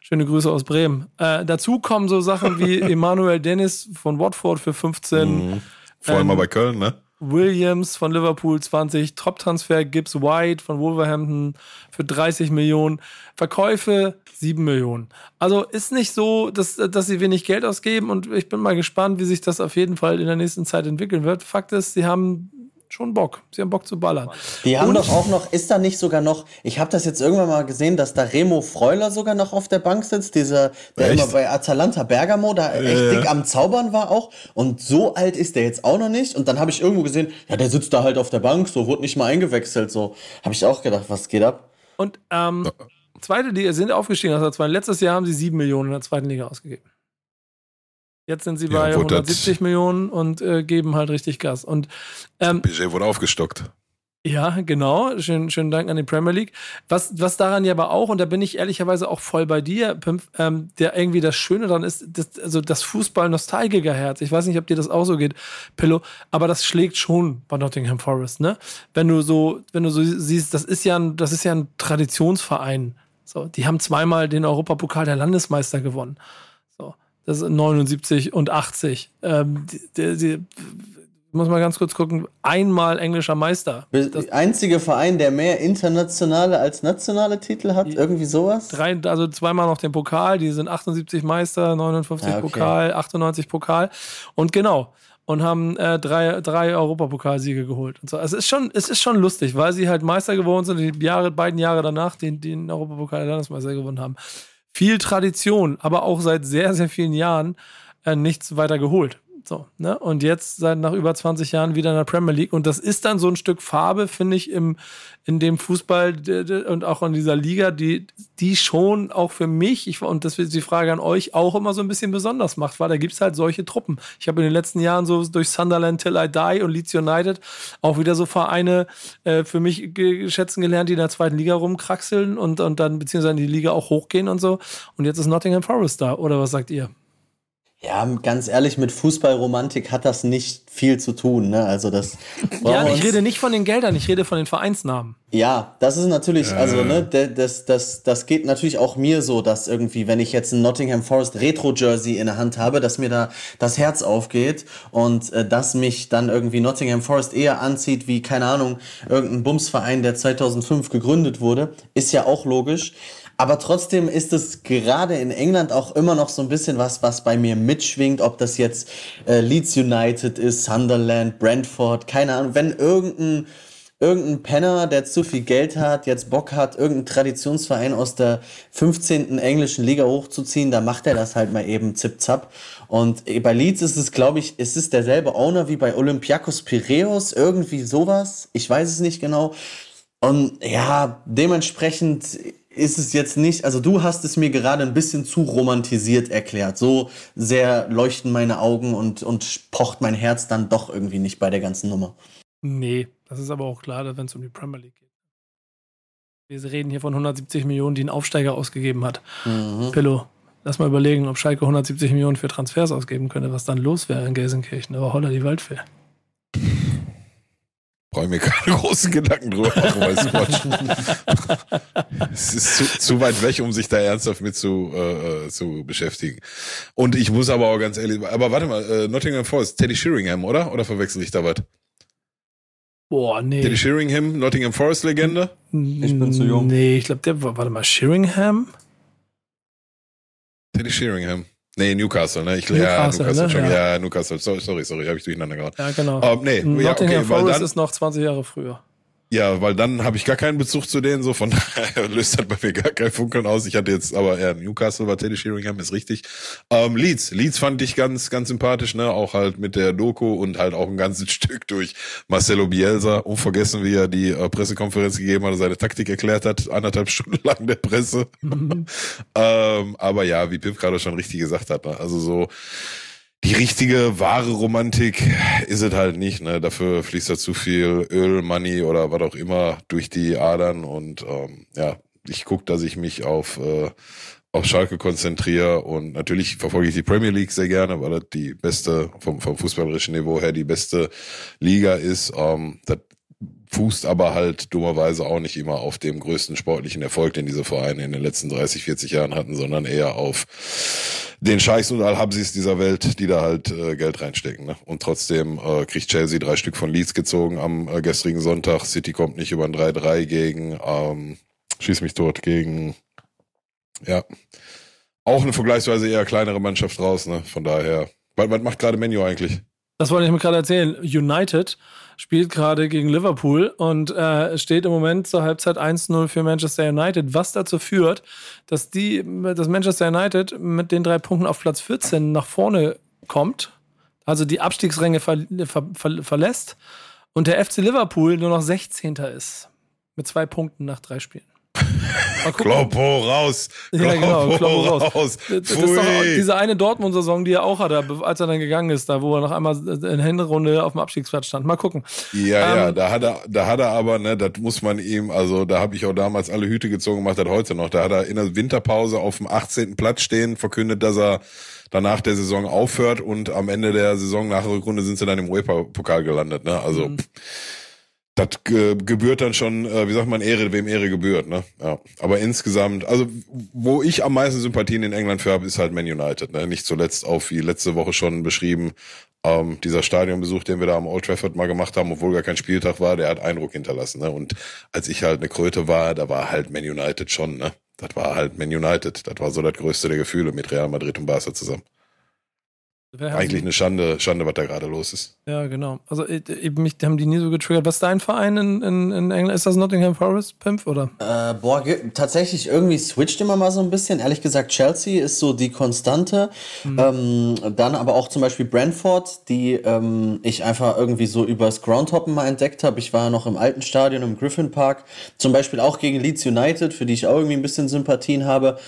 Schöne Grüße aus Bremen. Äh, dazu kommen so Sachen wie Emanuel Dennis von Watford für 15. Mm. Vor allem ähm, mal bei Köln, ne? Williams von Liverpool 20, Top-Transfer Gibbs White von Wolverhampton für 30 Millionen, Verkäufe 7 Millionen. Also ist nicht so, dass, dass sie wenig Geld ausgeben und ich bin mal gespannt, wie sich das auf jeden Fall in der nächsten Zeit entwickeln wird. Fakt ist, sie haben schon Bock. Sie haben Bock zu ballern. Die haben und doch auch noch, ist da nicht sogar noch, ich habe das jetzt irgendwann mal gesehen, dass da Remo Freuler sogar noch auf der Bank sitzt, dieser, der echt? immer bei Atalanta Bergamo da echt ja. dick am Zaubern war auch. Und so alt ist der jetzt auch noch nicht. Und dann habe ich irgendwo gesehen, ja, der sitzt da halt auf der Bank, so wurde nicht mal eingewechselt. So habe ich auch gedacht, was geht ab? Und ähm, zweite Liga sind aufgestiegen. Also letztes Jahr haben sie sieben Millionen in der zweiten Liga ausgegeben. Jetzt sind sie bei ja, 170 Millionen und äh, geben halt richtig Gas. Und ähm, Budget wurde aufgestockt. Ja, genau. Schön, schönen Dank an die Premier League. Was, was daran ja aber auch, und da bin ich ehrlicherweise auch voll bei dir, Pimp, ähm, der irgendwie das Schöne daran ist, das, also das Fußball-Nostalgiker-Herz. Ich weiß nicht, ob dir das auch so geht, Pillow, aber das schlägt schon bei Nottingham Forest, ne? Wenn du so, wenn du so siehst, das ist ja ein, das ist ja ein Traditionsverein. So, die haben zweimal den Europapokal der Landesmeister gewonnen. Das sind 79 und 80. Ähm, die, die, muss mal ganz kurz gucken, einmal englischer Meister. Der einzige Verein, der mehr internationale als nationale Titel hat, irgendwie sowas? Drei, also zweimal noch den Pokal, die sind 78 Meister, 59 ah, okay. Pokal, 98 Pokal und genau. Und haben äh, drei, drei Europapokalsiege geholt. Und so. Also es ist schon, es ist schon lustig, weil sie halt Meister geworden sind, die Jahre, beiden Jahre danach den, den Europapokal der Landesmeister gewonnen haben viel Tradition, aber auch seit sehr, sehr vielen Jahren äh, nichts weiter geholt. So, ne? Und jetzt seit nach über 20 Jahren wieder in der Premier League. Und das ist dann so ein Stück Farbe, finde ich, im, in dem Fußball und auch in dieser Liga, die, die schon auch für mich, ich, und das ist die Frage an euch, auch immer so ein bisschen besonders macht, weil da gibt es halt solche Truppen. Ich habe in den letzten Jahren so durch Sunderland Till I Die und Leeds United auch wieder so Vereine äh, für mich schätzen gelernt, die in der zweiten Liga rumkraxeln und, und dann beziehungsweise in die Liga auch hochgehen und so. Und jetzt ist Nottingham Forest da, oder was sagt ihr? Ja, ganz ehrlich, mit Fußballromantik hat das nicht viel zu tun. Ne? Also das. Ja, ich rede nicht von den Geldern, ich rede von den Vereinsnamen. Ja, das ist natürlich, also ne, das, das, das geht natürlich auch mir so, dass irgendwie, wenn ich jetzt ein Nottingham Forest Retro Jersey in der Hand habe, dass mir da das Herz aufgeht und äh, dass mich dann irgendwie Nottingham Forest eher anzieht wie keine Ahnung irgendein Bumsverein, der 2005 gegründet wurde, ist ja auch logisch. Aber trotzdem ist es gerade in England auch immer noch so ein bisschen was, was bei mir mitschwingt, ob das jetzt äh, Leeds United ist, Sunderland, Brentford, keine Ahnung. Wenn irgendein, irgendein Penner, der zu viel Geld hat, jetzt Bock hat, irgendeinen Traditionsverein aus der 15. englischen Liga hochzuziehen, dann macht er das halt mal eben zip-zap. Und bei Leeds ist es, glaube ich, ist es derselbe Owner wie bei Olympiakos Piraeus, irgendwie sowas. Ich weiß es nicht genau. Und ja, dementsprechend ist es jetzt nicht, also du hast es mir gerade ein bisschen zu romantisiert erklärt. So sehr leuchten meine Augen und, und pocht mein Herz dann doch irgendwie nicht bei der ganzen Nummer. Nee, das ist aber auch klar, wenn es um die Premier League geht. Wir reden hier von 170 Millionen, die ein Aufsteiger ausgegeben hat. Mhm. Pillow, lass mal überlegen, ob Schalke 170 Millionen für Transfers ausgeben könnte, was dann los wäre in Gelsenkirchen. Aber holla die Waldfee. Brauche ich mir keine großen Gedanken drüber machen, weil Squatch. es ist zu, zu weit weg, um sich da ernsthaft mit zu, äh, äh, zu beschäftigen. Und ich muss aber auch ganz ehrlich, aber warte mal, äh, Nottingham Forest, Teddy Sheringham, oder? Oder verwechsel ich da was? Boah, nee. Teddy Sheringham, Nottingham Forest Legende? Ich bin zu jung. Nee, ich glaube, der war, warte mal, Sheringham? Teddy Sheringham. Nee, Newcastle, ne? Ich, Newcastle, ja, Newcastle, ne? schon, Ja. ja. Newcastle, sorry, sorry, sorry, habe ich durcheinander gehauen. Ja, genau. Ähm, nee, ja, Nottingham okay, weil Forest dann, ist noch 20 Jahre früher. Ja, weil dann habe ich gar keinen Bezug zu denen, so von daher löst das bei mir gar kein Funkeln aus. Ich hatte jetzt, aber ja, Newcastle war Teddy Sheringham, ist richtig. Ähm, Leeds, Leeds fand ich ganz, ganz sympathisch, ne? Auch halt mit der Doku und halt auch ein ganzes Stück durch Marcelo Bielsa. Unvergessen, wie er die äh, Pressekonferenz gegeben hat und seine Taktik erklärt hat, anderthalb Stunden lang der Presse. ähm, aber ja, wie Pip gerade schon richtig gesagt hat, ne? also so die richtige, wahre Romantik ist es halt nicht. Ne? Dafür fließt da zu viel Öl, Money oder was auch immer durch die Adern. Und ähm, ja, ich guck, dass ich mich auf, äh, auf Schalke konzentriere. Und natürlich verfolge ich die Premier League sehr gerne, weil das die beste, vom, vom fußballerischen Niveau her, die beste Liga ist. Ähm, das fußt aber halt dummerweise auch nicht immer auf dem größten sportlichen Erfolg, den diese Vereine in den letzten 30, 40 Jahren hatten, sondern eher auf den Scheichs und Al-Habsis dieser Welt, die da halt äh, Geld reinstecken. Ne? Und trotzdem äh, kriegt Chelsea drei Stück von Leeds gezogen am äh, gestrigen Sonntag. City kommt nicht über ein 3-3 gegen, ähm, schieß mich tot, gegen, ja, auch eine vergleichsweise eher kleinere Mannschaft raus. Ne? Von daher, was, was macht gerade Menu eigentlich? Das wollte ich mir gerade erzählen. United spielt gerade gegen Liverpool und äh, steht im Moment zur Halbzeit 1-0 für Manchester United, was dazu führt, dass die, dass Manchester United mit den drei Punkten auf Platz 14 nach vorne kommt, also die Abstiegsränge ver ver ver verlässt und der FC Liverpool nur noch 16. ist. Mit zwei Punkten nach drei Spielen. Kloppo raus! Ja, genau, Kloppo raus. raus! Das ist doch diese eine Dortmund-Saison, die er auch hatte, als er dann gegangen ist, da wo er noch einmal in Hinrunde auf dem Abstiegsplatz stand. Mal gucken. Ja, ja, Ähm, da hat er, da hat er aber, ne, das muss man ihm, also da habe ich auch damals alle Hüte gezogen, macht das heute noch. Da hat er in der Winterpause auf dem 18. Platz stehen, verkündet, dass er danach der Saison aufhört und am Ende der Saison nach der Rückrunde sind sie dann im UEFA-Pokal gelandet, ne? Also Mhm. Das ge gebührt dann schon, äh, wie sagt man, Ehre, wem Ehre gebührt, ne? Ja. Aber insgesamt, also wo ich am meisten Sympathien in England für habe, ist halt Man United, ne? Nicht zuletzt auf, wie letzte Woche schon beschrieben, ähm, dieser Stadionbesuch, den wir da am Old Trafford mal gemacht haben, obwohl gar kein Spieltag war, der hat Eindruck hinterlassen, ne? Und als ich halt eine Kröte war, da war halt Man United schon, ne? Das war halt Man United. Das war so das größte der Gefühle mit Real Madrid und Barca zusammen. Eigentlich eine Schande, Schande, was da gerade los ist. Ja, genau. Also äh, eben mich haben die nie so getriggert. Was ist dein Verein in, in, in England? Ist das Nottingham Forest, Pimp, oder? Äh, boah, tatsächlich irgendwie switcht immer mal so ein bisschen. Ehrlich gesagt, Chelsea ist so die Konstante. Ähm, dann aber auch zum Beispiel Brentford, die ähm, ich einfach irgendwie so übers Groundhoppen mal entdeckt habe. Ich war ja noch im alten Stadion im Griffin Park. Zum Beispiel auch gegen Leeds United, für die ich auch irgendwie ein bisschen Sympathien habe.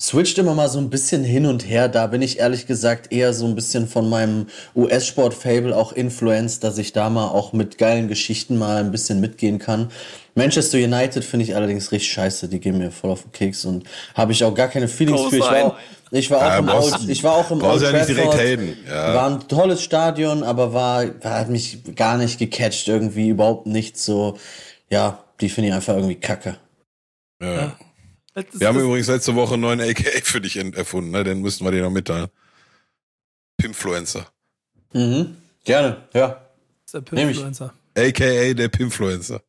Switcht immer mal so ein bisschen hin und her. Da bin ich ehrlich gesagt eher so ein bisschen von meinem US-Sport-Fable auch influenced, dass ich da mal auch mit geilen Geschichten mal ein bisschen mitgehen kann. Manchester United finde ich allerdings richtig scheiße. Die gehen mir voll auf den Keks und habe ich auch gar keine Feelings für. Ich war auch, ich war auch Ja, im brauchst- Old, ich war auch im Old ja nicht direkt Trafford. haten, ja. War ein tolles Stadion, aber war, war hat mich gar nicht gecatcht irgendwie, überhaupt nicht so. Ja, die finde ich einfach irgendwie kacke. Ja. Ist- Wir haben übrigens letzte Woche einen neuen AKA für dich erfunden, ne? Den müssten wir dir noch mitteilen. Pimfluencer. Mhm. Gerne, ja. das ist der. Pimfluencer. AKA der Pimfluencer.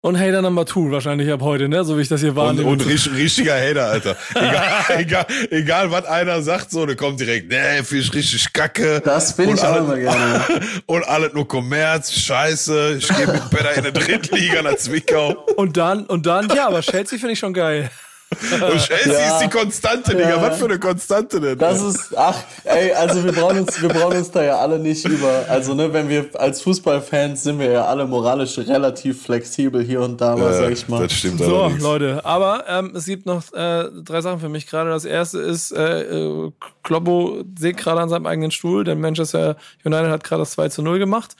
Und Hater Number Two wahrscheinlich ab heute, ne? So wie ich das hier Und, wahrnehme. und richt- richtiger Hater, Alter. Egal, egal, egal, was einer sagt, so, der kommt direkt, nee, finde ich richtig kacke. Das bin Und ich auch alle- immer gerne. Und alles nur Kommerz, Scheiße, ich gehe mit Peter in der Drittliga nach Zwickau. Und dann, und dann, ja, aber Chelsea finde ich schon geil. Und Chelsea Ja. ist die Konstante, Digga. Ja. Was für eine Konstante denn? Das ist, ach, ey, also wir brauchen uns, wir brauchen uns da ja alle nicht über, also ne, wenn wir als Fußballfans sind wir ja alle moralisch relativ flexibel hier und da, mal, sag ich mal. Das stimmt So, allerdings. Leute, aber ähm, es gibt noch äh, drei Sachen für mich gerade. Das erste ist, äh, äh, Kloppo sägt gerade an seinem eigenen Stuhl, denn Manchester United hat gerade das 2 zu 0 gemacht.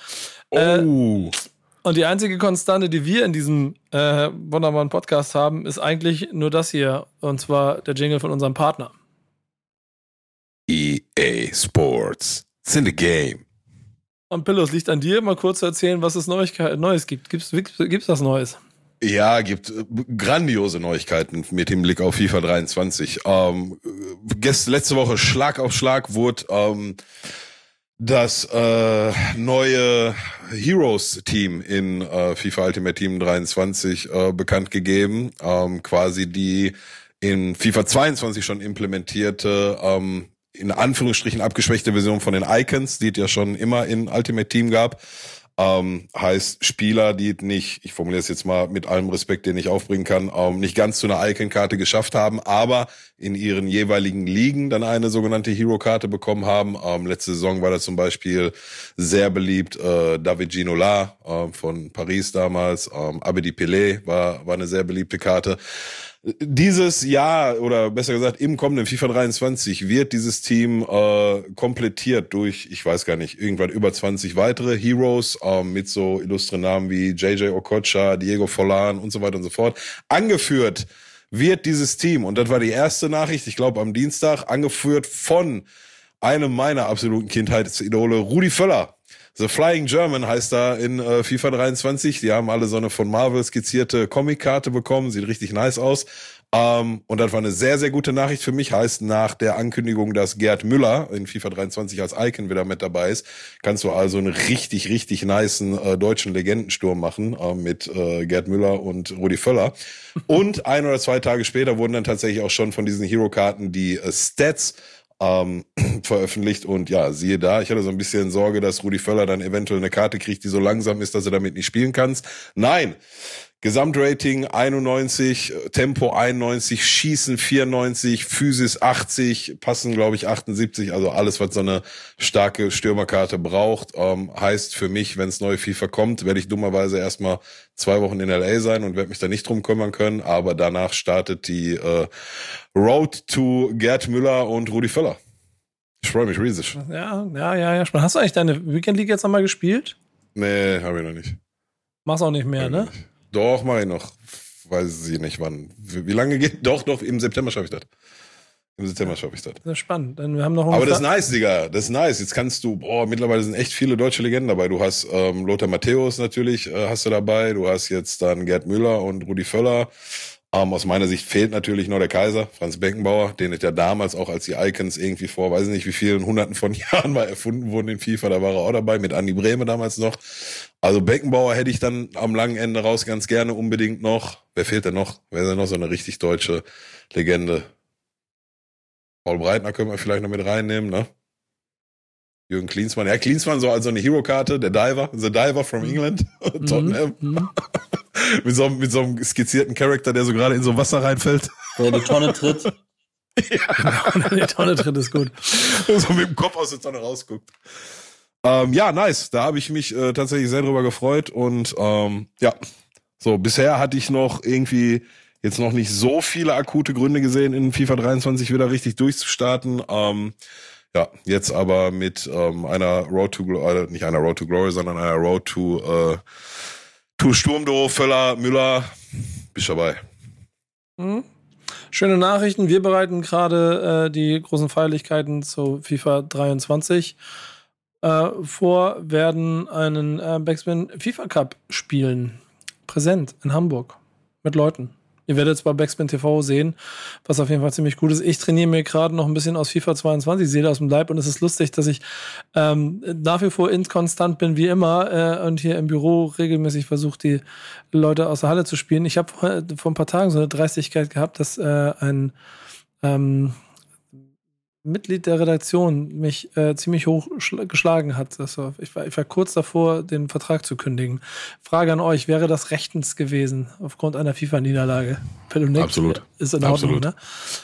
Äh, Oh. Und die einzige Konstante, die wir in diesem äh, wunderbaren Podcast haben, ist eigentlich nur das hier. Und zwar der Jingle von unserem Partner. EA Sports. It's in the game. Und Pillows liegt an dir, mal kurz zu erzählen, was es Neuigkeit, Neues gibt. Gibt's, gibt's was Neues? Ja, gibt äh, grandiose Neuigkeiten mit dem Blick auf FIFA 23. Ähm, äh, gest, letzte Woche Schlag auf Schlag wurde ähm, das äh, neue Heroes-Team in äh, FIFA Ultimate Team 23 äh, bekannt gegeben. Ähm, quasi die in FIFA 22 schon implementierte, ähm, in Anführungsstrichen abgeschwächte Version von den Icons, die es ja schon immer in Ultimate Team gab. Ähm, heißt Spieler, die nicht, ich formuliere es jetzt mal mit allem Respekt, den ich aufbringen kann, ähm, nicht ganz zu einer Icon-Karte geschafft haben, aber in ihren jeweiligen Ligen dann eine sogenannte Hero-Karte bekommen haben. Ähm, letzte Saison war da zum Beispiel sehr beliebt äh, David Ginola äh, von Paris damals, ähm, Abedi Pelé war, war eine sehr beliebte Karte. Dieses Jahr oder besser gesagt im kommenden FIFA 23 wird dieses Team äh, komplettiert durch, ich weiß gar nicht, irgendwann über 20 weitere Heroes ähm, mit so illustren Namen wie JJ Okocha, Diego Forlan und so weiter und so fort. Angeführt wird dieses Team, und das war die erste Nachricht, ich glaube am Dienstag, angeführt von einem meiner absoluten Kindheitsidole, Rudi Völler. The Flying German heißt da in äh, FIFA 23. Die haben alle so eine von Marvel skizzierte Comic-Karte bekommen. Sieht richtig nice aus. Ähm, und das war eine sehr, sehr gute Nachricht für mich. Heißt, nach der Ankündigung, dass Gerd Müller in FIFA 23 als Icon wieder mit dabei ist, kannst du also einen richtig, richtig nicen äh, deutschen Legendensturm machen äh, mit äh, Gerd Müller und Rudi Völler. Und ein oder zwei Tage später wurden dann tatsächlich auch schon von diesen Hero-Karten die äh, Stats ähm, veröffentlicht und ja, siehe da, ich hatte so ein bisschen Sorge, dass Rudi Völler dann eventuell eine Karte kriegt, die so langsam ist, dass er damit nicht spielen kannst. Nein, Gesamtrating 91, Tempo 91, Schießen 94, Physis 80, Passen glaube ich 78, also alles, was so eine starke Stürmerkarte braucht. Ähm, heißt für mich, wenn es neue FIFA kommt, werde ich dummerweise erstmal zwei Wochen in LA sein und werde mich da nicht drum kümmern können, aber danach startet die äh, Road to Gerd Müller und Rudi Völler. Ich freue mich riesig. Ja, ja, ja, ja. Hast du eigentlich deine Weekend League jetzt nochmal gespielt? Nee, habe ich noch nicht. Mach's auch nicht mehr, ne? Doch, mache ich noch. Weiß ich nicht wann. Wie, lange geht? Doch, doch, im September schaffe ich das. Im September schaffe ich das. Das ist spannend. Denn wir haben noch Aber das ist nice, Digga. Das ist nice. Jetzt kannst du, boah, mittlerweile sind echt viele deutsche Legenden dabei. Du hast ähm, Lothar Matthäus natürlich, äh, hast du dabei. Du hast jetzt dann Gerd Müller und Rudi Völler. Ähm, aus meiner Sicht fehlt natürlich noch der Kaiser, Franz Beckenbauer, den es ja damals auch als die Icons irgendwie vor, weiß ich nicht wie vielen hunderten von Jahren mal erfunden wurden in FIFA, da war er auch dabei, mit Andi Brehme damals noch. Also Beckenbauer hätte ich dann am langen Ende raus ganz gerne unbedingt noch. Wer fehlt denn noch? Wer ist denn noch so eine richtig deutsche Legende? Paul Breitner können wir vielleicht noch mit reinnehmen, ne? Jürgen Klinsmann. Ja, Klinsmann so als so eine Hero-Karte, der Diver, the Diver from England, Tottenham. Mhm. mit, so, einem- mit so einem skizzierten Charakter, der so gerade in so Wasser reinfällt. Der die Tonne tritt. Die Tonne drin ist gut. so mit dem Kopf aus der Tonne rausguckt. Ähm, ja, nice. Da habe ich mich äh, tatsächlich sehr drüber gefreut. Und ähm, ja, so, bisher hatte ich noch irgendwie jetzt noch nicht so viele akute Gründe gesehen, in FIFA 23 wieder richtig durchzustarten. Ähm, ja, jetzt aber mit ähm, einer Road to Glory, äh, nicht einer Road to Glory, sondern einer Road to, äh, to Sturmdo, Völler, Müller. Bist dabei. Mhm. Schöne Nachrichten. Wir bereiten gerade äh, die großen Feierlichkeiten zu FIFA 23 äh, vor, werden einen äh, Backspin FIFA Cup spielen. Präsent in Hamburg. Mit Leuten. Ihr werdet es bei Backspin TV sehen, was auf jeden Fall ziemlich gut ist. Ich trainiere mir gerade noch ein bisschen aus FIFA 22, sehe aus dem Leib und es ist lustig, dass ich ähm, nach wie vor inkonstant bin wie immer äh, und hier im Büro regelmäßig versuche, die Leute aus der Halle zu spielen. Ich habe vor, vor ein paar Tagen so eine Dreistigkeit gehabt, dass äh, ein ähm, Mitglied der Redaktion mich äh, ziemlich hoch geschlagen hat. Das war, ich, war, ich war kurz davor, den Vertrag zu kündigen. Frage an euch, wäre das rechtens gewesen aufgrund einer FIFA-Niederlage? Absolut. Ist in Ordnung, Absolut. ne?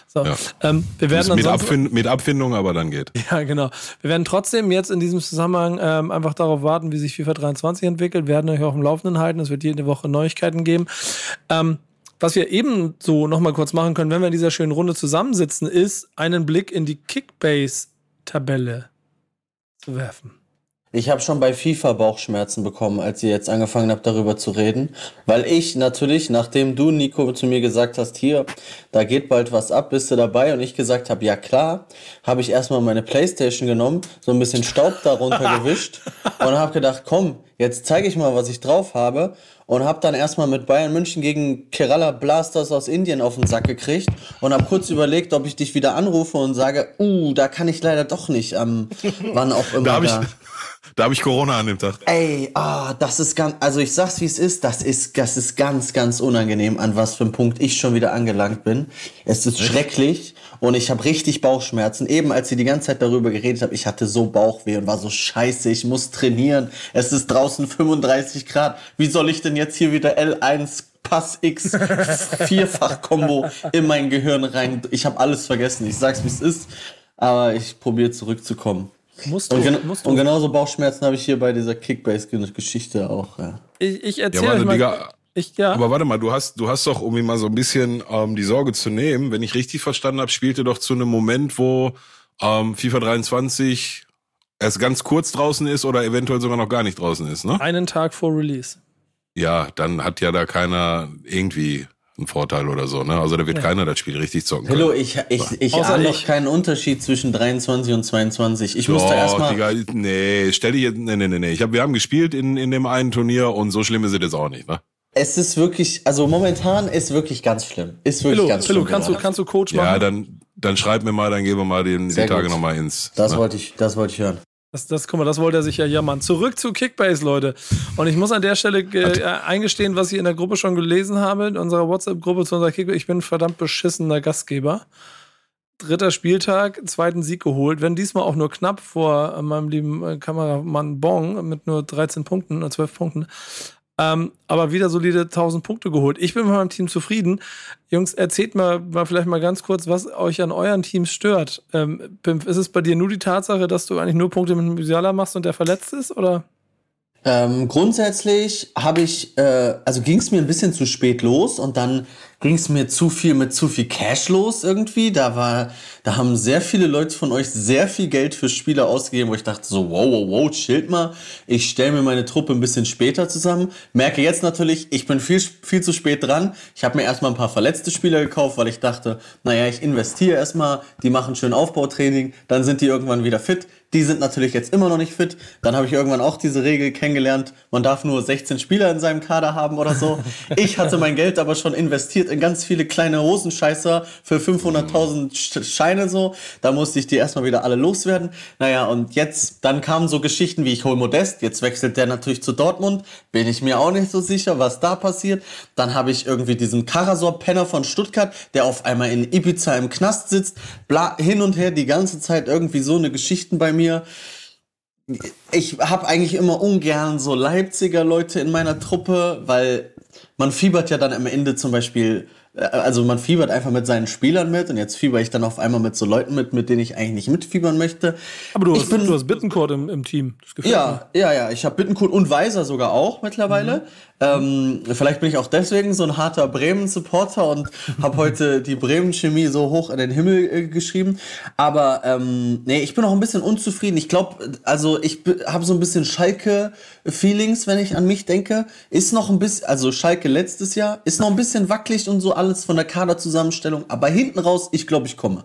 So, Ja. ähm, wir werden mit, Abfind mit Abfindung, aber dann geht. ja, genau. Wir werden trotzdem jetzt in diesem Zusammenhang ähm, einfach darauf warten, wie sich FIFA 23 entwickelt. Wir werden euch auch im Laufenden halten. Es wird jede Woche Neuigkeiten geben. Ähm, was wir eben so nochmal kurz machen können, wenn wir in dieser schönen Runde zusammensitzen, ist einen Blick in die Kickbase-Tabelle zu werfen. Ich habe schon bei FIFA Bauchschmerzen bekommen, als ihr jetzt angefangen habt, darüber zu reden. Weil ich natürlich, nachdem du, Nico, zu mir gesagt hast, hier, da geht bald was ab, bist du dabei? Und ich gesagt habe, ja klar, habe ich erstmal meine Playstation genommen, so ein bisschen Staub darunter gewischt und habe gedacht, komm, jetzt zeige ich mal, was ich drauf habe. Und habe dann erstmal mit Bayern München gegen Kerala Blasters aus Indien auf den Sack gekriegt und habe kurz überlegt, ob ich dich wieder anrufe und sage, uh, da kann ich leider doch nicht, ähm, wann auch immer. Da habe ich, da. hab ich Corona an dem Tag. Ey, ah, das ist ganz, also ich sag's wie es ist, das ist, das ist ganz, ganz unangenehm, an was für einem Punkt ich schon wieder angelangt bin. Es ist schrecklich und ich habe richtig Bauchschmerzen. Eben als sie die ganze Zeit darüber geredet habe, ich hatte so Bauchweh und war so scheiße, ich muss trainieren. Es ist draußen 35 Grad. Wie soll ich denn jetzt hier wieder L1 Pass X Vierfach Combo in mein Gehirn rein? Ich habe alles vergessen. Ich sag's wie es ist, aber ich probiere zurückzukommen. Musst du, Und, gen musst du. und genauso Bauchschmerzen habe ich hier bei dieser Kickbase-Geschichte auch. Ja. ich ich Ja, erzähle warte, euch mal. Ich, ja, Aber warte mal, du hast, du hast doch, um mir mal so ein bisschen ähm, die Sorge zu nehmen, wenn ich richtig verstanden habe, spielte doch zu einem Moment, wo ähm, FIFA 23 erst ganz kurz draußen ist oder eventuell sogar noch gar nicht draußen ist, ne? einen Tag vor Release. Ja, dann hat ja da keiner irgendwie einen Vorteil oder so, ne? Also da wird Ja. keiner das Spiel richtig zocken können. Hallo, ich, ich, ich Außer ahne noch keinen Unterschied zwischen 23 und 22. Ich musste Doch, erstmal. Digga, nee, stell dich jetzt, nee, nee, nee, nee. Ich hab, wir haben gespielt in, in dem einen Turnier und so schlimm ist es jetzt auch nicht, ne? Es ist wirklich, also momentan ist wirklich ganz schlimm. Ist wirklich Philo, ganz Philo schlimm. kannst, du, kannst du Coach machen? Ja, dann, dann schreib mir mal, dann gehen wir mal den, die Tage nochmal ins. das ne? wollte ich, das wollte ich hören. Das, das, guck mal, das wollte er sich ja jammern. Zurück zu Kickbase, Leute. Und ich muss an der Stelle äh, eingestehen, was ich in der Gruppe schon gelesen habe, in unserer WhatsApp-Gruppe zu unserer Kickbase. Ich bin ein verdammt beschissener Gastgeber. Dritter Spieltag, zweiten Sieg geholt. Wenn diesmal auch nur knapp vor äh, meinem lieben äh, Kameramann Bong mit nur 13 Punkten oder 12 Punkten. Ähm, aber wieder solide 1000 Punkte geholt. Ich bin mit meinem Team zufrieden. Jungs, erzählt mal, mal vielleicht mal ganz kurz, was euch an euren Teams stört. Ähm, Pimp, ist es bei dir nur die Tatsache, dass du eigentlich nur Punkte mit Musiala machst und der verletzt ist? Oder? Ähm, grundsätzlich habe ich, äh, also ging es mir ein bisschen zu spät los und dann ging es mir zu viel mit zu viel Cash los irgendwie. Da war, da haben sehr viele Leute von euch sehr viel Geld für Spieler ausgegeben, wo ich dachte so, wow, wow, wow, chillt mal. Ich stelle mir meine Truppe ein bisschen später zusammen. Merke jetzt natürlich, ich bin viel, viel zu spät dran. Ich habe mir erstmal ein paar verletzte Spieler gekauft, weil ich dachte, naja, ich investiere erstmal, die machen schön Aufbautraining, dann sind die irgendwann wieder fit. Die sind natürlich jetzt immer noch nicht fit. Dann habe ich irgendwann auch diese Regel kennengelernt, man darf nur 16 Spieler in seinem Kader haben oder so. Ich hatte mein Geld aber schon investiert in ganz viele kleine Hosenscheißer für 500.000 Sch- Scheine so. Da musste ich die erstmal wieder alle loswerden. Naja, und jetzt, dann kamen so Geschichten wie ich hol Modest, jetzt wechselt der natürlich zu Dortmund. Bin ich mir auch nicht so sicher, was da passiert. Dann habe ich irgendwie diesen Karasor-Penner von Stuttgart, der auf einmal in Ibiza im Knast sitzt. Bla, hin und her die ganze Zeit irgendwie so eine Geschichten bei mir ich habe eigentlich immer ungern so Leipziger Leute in meiner Truppe, weil man fiebert ja dann am Ende zum Beispiel, äh, also man fiebert einfach mit seinen Spielern mit und jetzt fieber ich dann auf einmal mit so Leuten mit, mit denen ich eigentlich nicht mitfiebern möchte. Aber du Ich hast, bin- du hast Bittencourt im, im Team. Das gefällt mir. Ja, ja, ja. Ich habe Bittenkurt und Weiser sogar auch mittlerweile. Ähm, vielleicht bin ich auch deswegen so ein harter Bremen-Supporter und habe heute die Bremen-Chemie so hoch in den Himmel äh, geschrieben. Aber ähm, nee, ich bin auch ein bisschen unzufrieden. Ich glaube, also ich habe so ein bisschen Schalke-Feelings, wenn ich an mich denke. Ist noch ein bisschen, also Schalke letztes Jahr, ist noch ein bisschen wackelig und so alles von der Kaderzusammenstellung. Aber hinten raus, ich glaube, ich komme.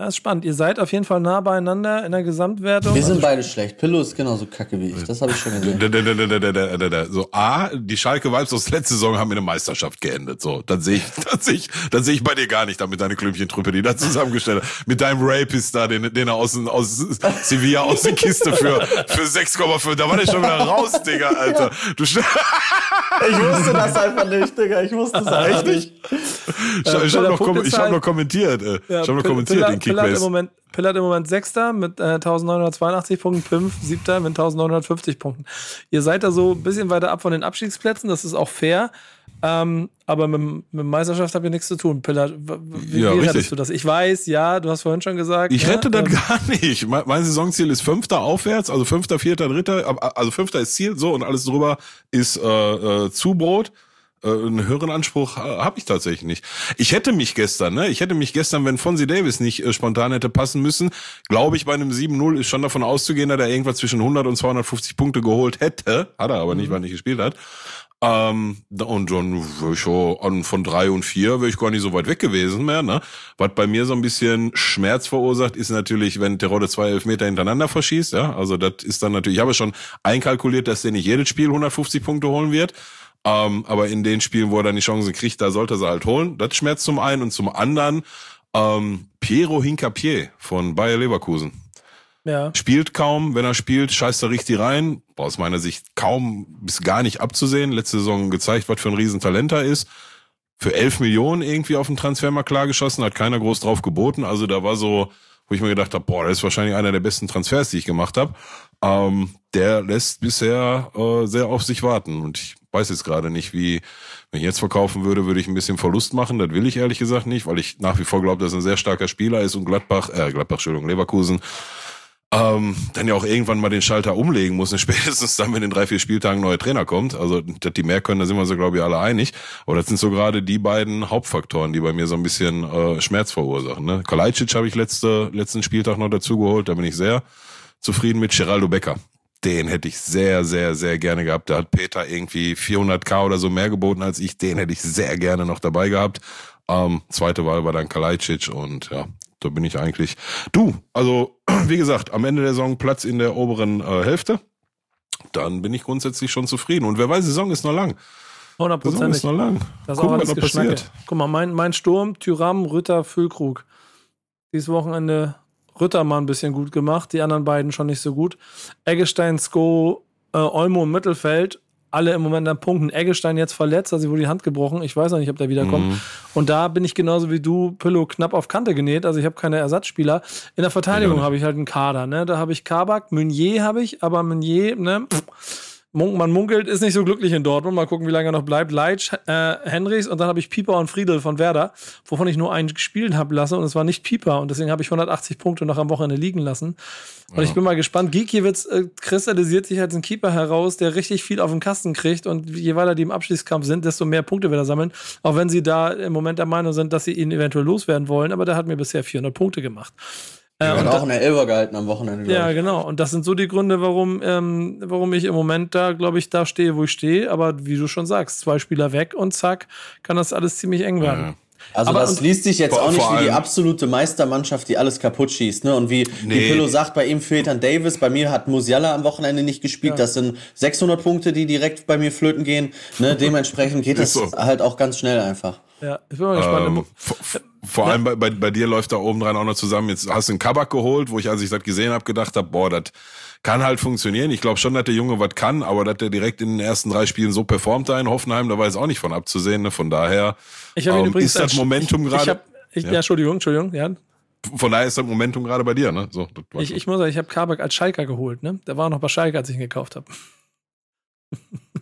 Das ist spannend. Ihr seid auf jeden Fall nah beieinander in der Gesamtwertung. Wir sind Also, beide schlecht. Pillow ist genauso kacke wie ich. Das habe ich schon gesehen. So, A, die Schalke Vibes aus letzter Saison haben in der Meisterschaft geendet. So, dann sehe ich, dann sehe ich, dann sehe ich bei dir gar nicht, damit deine Klümpchentruppe, die da zusammengestellt hat. Mit deinem Rapist da, den, den er aus, aus Sevilla aus der Kiste für, für 6,5. Da war der schon wieder raus, Digga, Alter. Du Ich wusste das einfach nicht, Digga. Ich wusste das einfach nicht. ich, ich habe noch, ich Punktezahl- hab noch kommentiert, äh. Ich habe noch kommentiert Pille- den Pillard im. Moment, Pillard im Moment Sechster mit äh, 1982 Punkten, Pimp Siebter mit 1950 Punkten. Ihr seid da so ein bisschen weiter ab von den Abstiegsplätzen, das ist auch fair. Ähm, aber mit, mit Meisterschaft habt ihr nichts zu tun. Pillard, wie, Ja, wie rettest du das? Ich weiß, ja, du hast vorhin schon gesagt. Ich ne, rette das ähm, gar nicht. Mein, mein Saisonziel ist Fünfter aufwärts, also Fünfter, Vierter, Dritter. Also Fünfter ist Ziel, so und alles drüber ist äh, äh, Zubrot. Äh, einen höheren Anspruch äh, habe ich tatsächlich nicht. Ich hätte mich gestern, ne, ich hätte mich gestern, wenn Fonzie Davis nicht äh, spontan hätte passen müssen, glaube ich, bei einem 7-0 ist schon davon auszugehen, dass er irgendwas zwischen 100 und 250 Punkte geholt hätte. Hat er aber nicht, weil er nicht gespielt hat. Ähm, und dann ich schon von drei und vier wäre ich gar nicht so weit weg gewesen mehr. Ne? Was bei mir so ein bisschen Schmerz verursacht, ist natürlich, wenn Terodde zwei Elfmeter hintereinander verschießt. Ja, also das ist dann natürlich. Ich habe schon einkalkuliert, dass der nicht jedes Spiel 150 Punkte holen wird. Ähm, aber in den Spielen, wo er dann die Chance kriegt, da sollte er sie halt holen. Das schmerzt zum einen und zum anderen ähm, Piero Hincapier von Bayer Leverkusen Ja. spielt kaum, wenn er spielt, scheißt er richtig rein. War aus meiner Sicht kaum bis gar nicht abzusehen. Letzte Saison gezeigt, was für ein Riesentalent er ist. Für 11 Millionen irgendwie auf dem Transfermarkt klar geschossen, hat keiner groß drauf geboten. Also da war so, wo ich mir gedacht habe, boah, das ist wahrscheinlich einer der besten Transfers, die ich gemacht habe. Ähm, der lässt bisher äh, sehr auf sich warten. Und ich weiß jetzt gerade nicht, wie, wenn ich jetzt verkaufen würde, würde ich ein bisschen Verlust machen. Das will ich ehrlich gesagt nicht, weil ich nach wie vor glaube, dass er ein sehr starker Spieler ist und Gladbach, äh, Gladbach, Entschuldigung, Leverkusen ähm, dann ja auch irgendwann mal den Schalter umlegen muss, ne? spätestens dann, wenn in drei, vier Spieltagen ein neuer Trainer kommt. Also, dass die mehr können, da sind wir so, glaube ich, alle einig. Aber das sind so gerade die beiden Hauptfaktoren, die bei mir so ein bisschen äh, Schmerz verursachen. Ne? Kalajdzic habe ich letzte, letzten Spieltag noch dazu geholt, da bin ich sehr zufrieden mit Geraldo Becker. Den hätte ich sehr, sehr, sehr gerne gehabt. Da hat Peter irgendwie 400k oder so mehr geboten als ich. Den hätte ich sehr gerne noch dabei gehabt. Ähm, zweite Wahl war dann Kalajdzic und ja, da bin ich eigentlich. Du, also wie gesagt, am Ende der Saison Platz in der oberen äh, Hälfte. Dann bin ich grundsätzlich schon zufrieden. Und wer weiß, die Saison ist noch lang. Die Saison Hundertprozentig. ist noch lang. Das ist auch alles passiert. Guck mal, mein, mein Sturm, Tyram, Rütter, Füllkrug. Dieses Wochenende Rütter mal ein bisschen gut gemacht, die anderen beiden schon nicht so gut. Eggestein, Sko, äh, Olmo im Mittelfeld, alle im Moment an Punkten. Eggestein jetzt verletzt, also wurde die Hand gebrochen. Ich weiß noch nicht, ob der wiederkommt. Mhm. Und da bin ich genauso wie du, Pillow, knapp auf Kante genäht. Also ich habe keine Ersatzspieler. In der Verteidigung habe ich halt einen Kader. Ne? Da habe ich Kabak, Meunier habe ich, aber Meunier, ne? pff, Man munkelt, ist nicht so glücklich in Dortmund. Mal gucken, wie lange er noch bleibt. Leitsch, äh, Henrichs und dann habe ich Pieper und Friedel von Werder, wovon ich nur einen gespielt habe lassen und es war nicht Pieper und deswegen habe ich 180 Punkte noch am Wochenende liegen lassen. Und ich bin mal gespannt. Gikiewicz äh, kristallisiert sich als ein Keeper heraus, der richtig viel auf den Kasten kriegt und je weiter die im Abschließkampf sind, desto mehr Punkte wird er sammeln. Auch wenn sie da im Moment der Meinung sind, dass sie ihn eventuell loswerden wollen, aber der hat mir bisher 400 Punkte gemacht. Äh, und auch eine Elber gehalten am Wochenende. ja, ich. genau. Und das sind so die Gründe, warum, ähm, warum ich im Moment da, glaube ich, da stehe, wo ich stehe. Aber wie du schon sagst, zwei Spieler weg und zack, kann das alles ziemlich eng werden. Also Aber- das liest sich jetzt Vor- auch nicht wie die absolute Meistermannschaft, die alles kaputt schießt. Ne? Und wie, wie Nee. Pillow sagt, bei ihm fehlt dann Davis, bei mir hat Musiala am Wochenende nicht gespielt. Das sind 600 Punkte, die direkt bei mir flöten gehen. Ne? Dementsprechend geht das so. halt auch ganz schnell einfach. Ja, ich bin mal gespannt. Ähm, vor vor allem bei, bei, bei dir läuft da oben dran auch noch zusammen. Jetzt hast du einen Kabak geholt, wo ich, als ich das gesehen habe, gedacht habe, boah, das kann halt funktionieren. Ich glaube schon, dass der Junge was kann, aber dass der direkt in den ersten drei Spielen so performt da in Hoffenheim, da war jetzt auch nicht von abzusehen. Ne? Von daher ähm, ist das Momentum gerade. ja. Ja. Entschuldigung, Entschuldigung, ja. Von daher ist das Momentum gerade bei dir, ne? So, Ich, ich muss sagen, ich habe Kabak als Schalker geholt, ne? Der war noch bei Schalke, als ich ihn gekauft habe.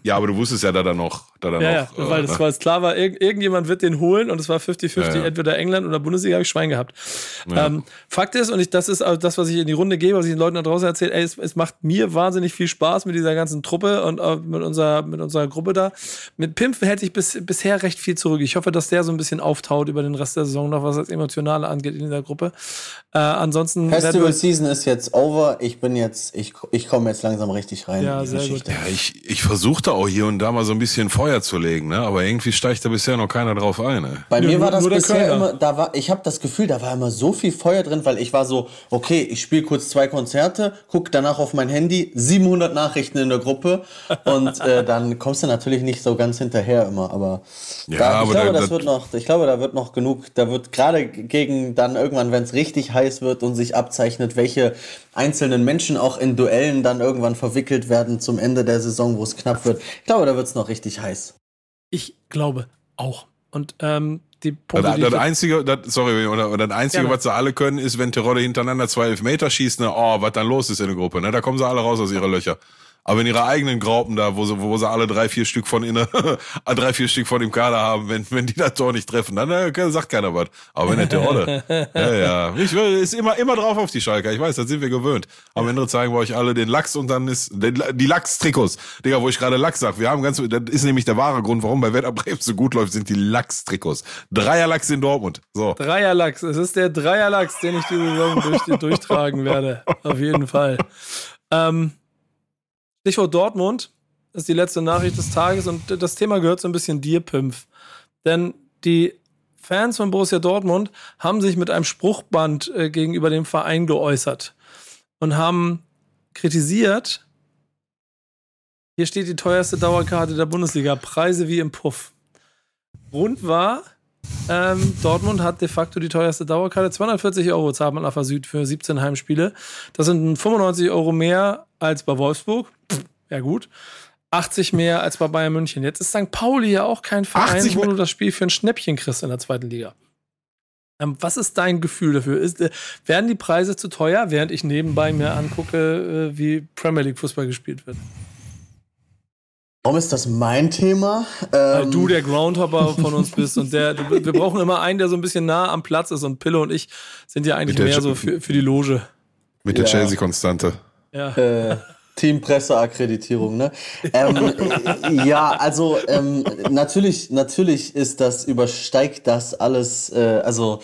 ja, aber du wusstest ja, da dann noch, da dann Ja, ja, noch. weil äh, das war jetzt klar war, irg irgendjemand wird den holen und es war 50-50, Ja, ja. entweder England oder Bundesliga, habe ich Schwein gehabt. Ja. Ähm, Fakt ist, und ich, das ist also das, was ich in die Runde gebe, was ich den Leuten da draußen erzähle, ey, es, es macht mir wahnsinnig viel Spaß mit dieser ganzen Truppe und äh, mit, unserer, mit unserer Gruppe da. Mit Pimp hält sich bis, bisher recht viel zurück. Ich hoffe, dass der so ein bisschen auftaut über den Rest der Saison noch, was das Emotionale angeht in dieser Gruppe. Äh, ansonsten Festival Season ist jetzt over. Ich bin jetzt, ich, ich komme jetzt langsam richtig rein. Ja, in die sehr Geschichte. Ja, ich, ich versuchte auch hier und da mal so ein bisschen Feuer zu legen, ne? aber irgendwie steigt da bisher noch keiner drauf ein. Ne? Bei mir nur- war das bisher Kölner. immer, da war, ich habe das Gefühl, da war immer so viel Feuer drin, weil ich war so, okay, ich spiele kurz zwei Konzerte, guck danach auf mein Handy, 700 Nachrichten in der Gruppe und äh, dann kommst du natürlich nicht so ganz hinterher immer, aber, Ja, da, ich aber glaube, da- das da- wird noch, ich glaube, da wird noch genug, da wird gerade gegen dann irgendwann, wenn es richtig heiß wird und sich abzeichnet, welche einzelnen Menschen auch in Duellen dann irgendwann verwickelt werden zum Ende der Saison, wo es knapp wird. Ich glaube, da wird es noch richtig heiß. Ich glaube auch. Und ähm, die Punkte, Das, die das ich- einzige, das, sorry, oder, oder das einzige, Gerne. was sie alle können, ist, wenn Terodde hintereinander zwei Elfmeter schießt, ne, oh, was dann los ist in der Gruppe, ne, da kommen sie alle raus aus ihre Löcher. Aber in ihrer eigenen Graupen da, wo sie, wo sie alle drei, vier Stück von inne, drei, vier Stück von dem Kader haben, wenn, wenn die das Tor nicht treffen, dann äh, sagt keiner was. Aber wenn der Terodde, ja, ja, ich will, ist immer, immer drauf auf die Schalker, ich weiß, das sind wir gewöhnt. Am Ende zeigen wir euch alle den Lachs und dann ist, den, die Lachs-Trikots. Digga, wo ich gerade Lachs sag, wir haben ganz, das ist nämlich der wahre Grund, warum bei Werder Bremen so gut läuft, sind die Lachs-Trikots. Dreier-Lachs in Dortmund. So. Dreierlachs. Es ist der Dreierlachs, den ich diese Saison durch, durchtragen werde. Auf jeden Fall. Ähm, Stichwort Dortmund ist die letzte Nachricht des Tages und das Thema gehört so ein bisschen dir, Pimpf. Denn die Fans von Borussia Dortmund haben sich mit einem Spruchband äh, gegenüber dem Verein geäußert und haben kritisiert, hier steht die teuerste Dauerkarte der Bundesliga, Preise wie im Puff. Grund war, ähm, Dortmund hat de facto die teuerste Dauerkarte. 240 Euro zahlt man auf der Süd für 17 Heimspiele. Das sind 95 Euro mehr als bei Wolfsburg. Pff, ja gut. 80 mehr als bei Bayern München. Jetzt ist St. Pauli ja auch kein Verein, 80 wo du das Spiel für ein Schnäppchen kriegst in der zweiten Liga. Ähm, was ist dein Gefühl dafür? Ist, äh, werden die Preise zu teuer, während ich nebenbei mir angucke, äh, wie Premier League Fußball gespielt wird? Warum ist das mein Thema? Weil Ähm, du der Groundhopper von uns bist und der, du, wir brauchen immer einen, der so ein bisschen nah am Platz ist und Pille und ich sind ja eigentlich mehr Ch- so für, für die Loge. Mit der Ja. Chelsea-Konstante. Äh, Teampresseakkreditierung, ne? ähm, ja, also ähm, natürlich, natürlich ist das, übersteigt das alles, äh, also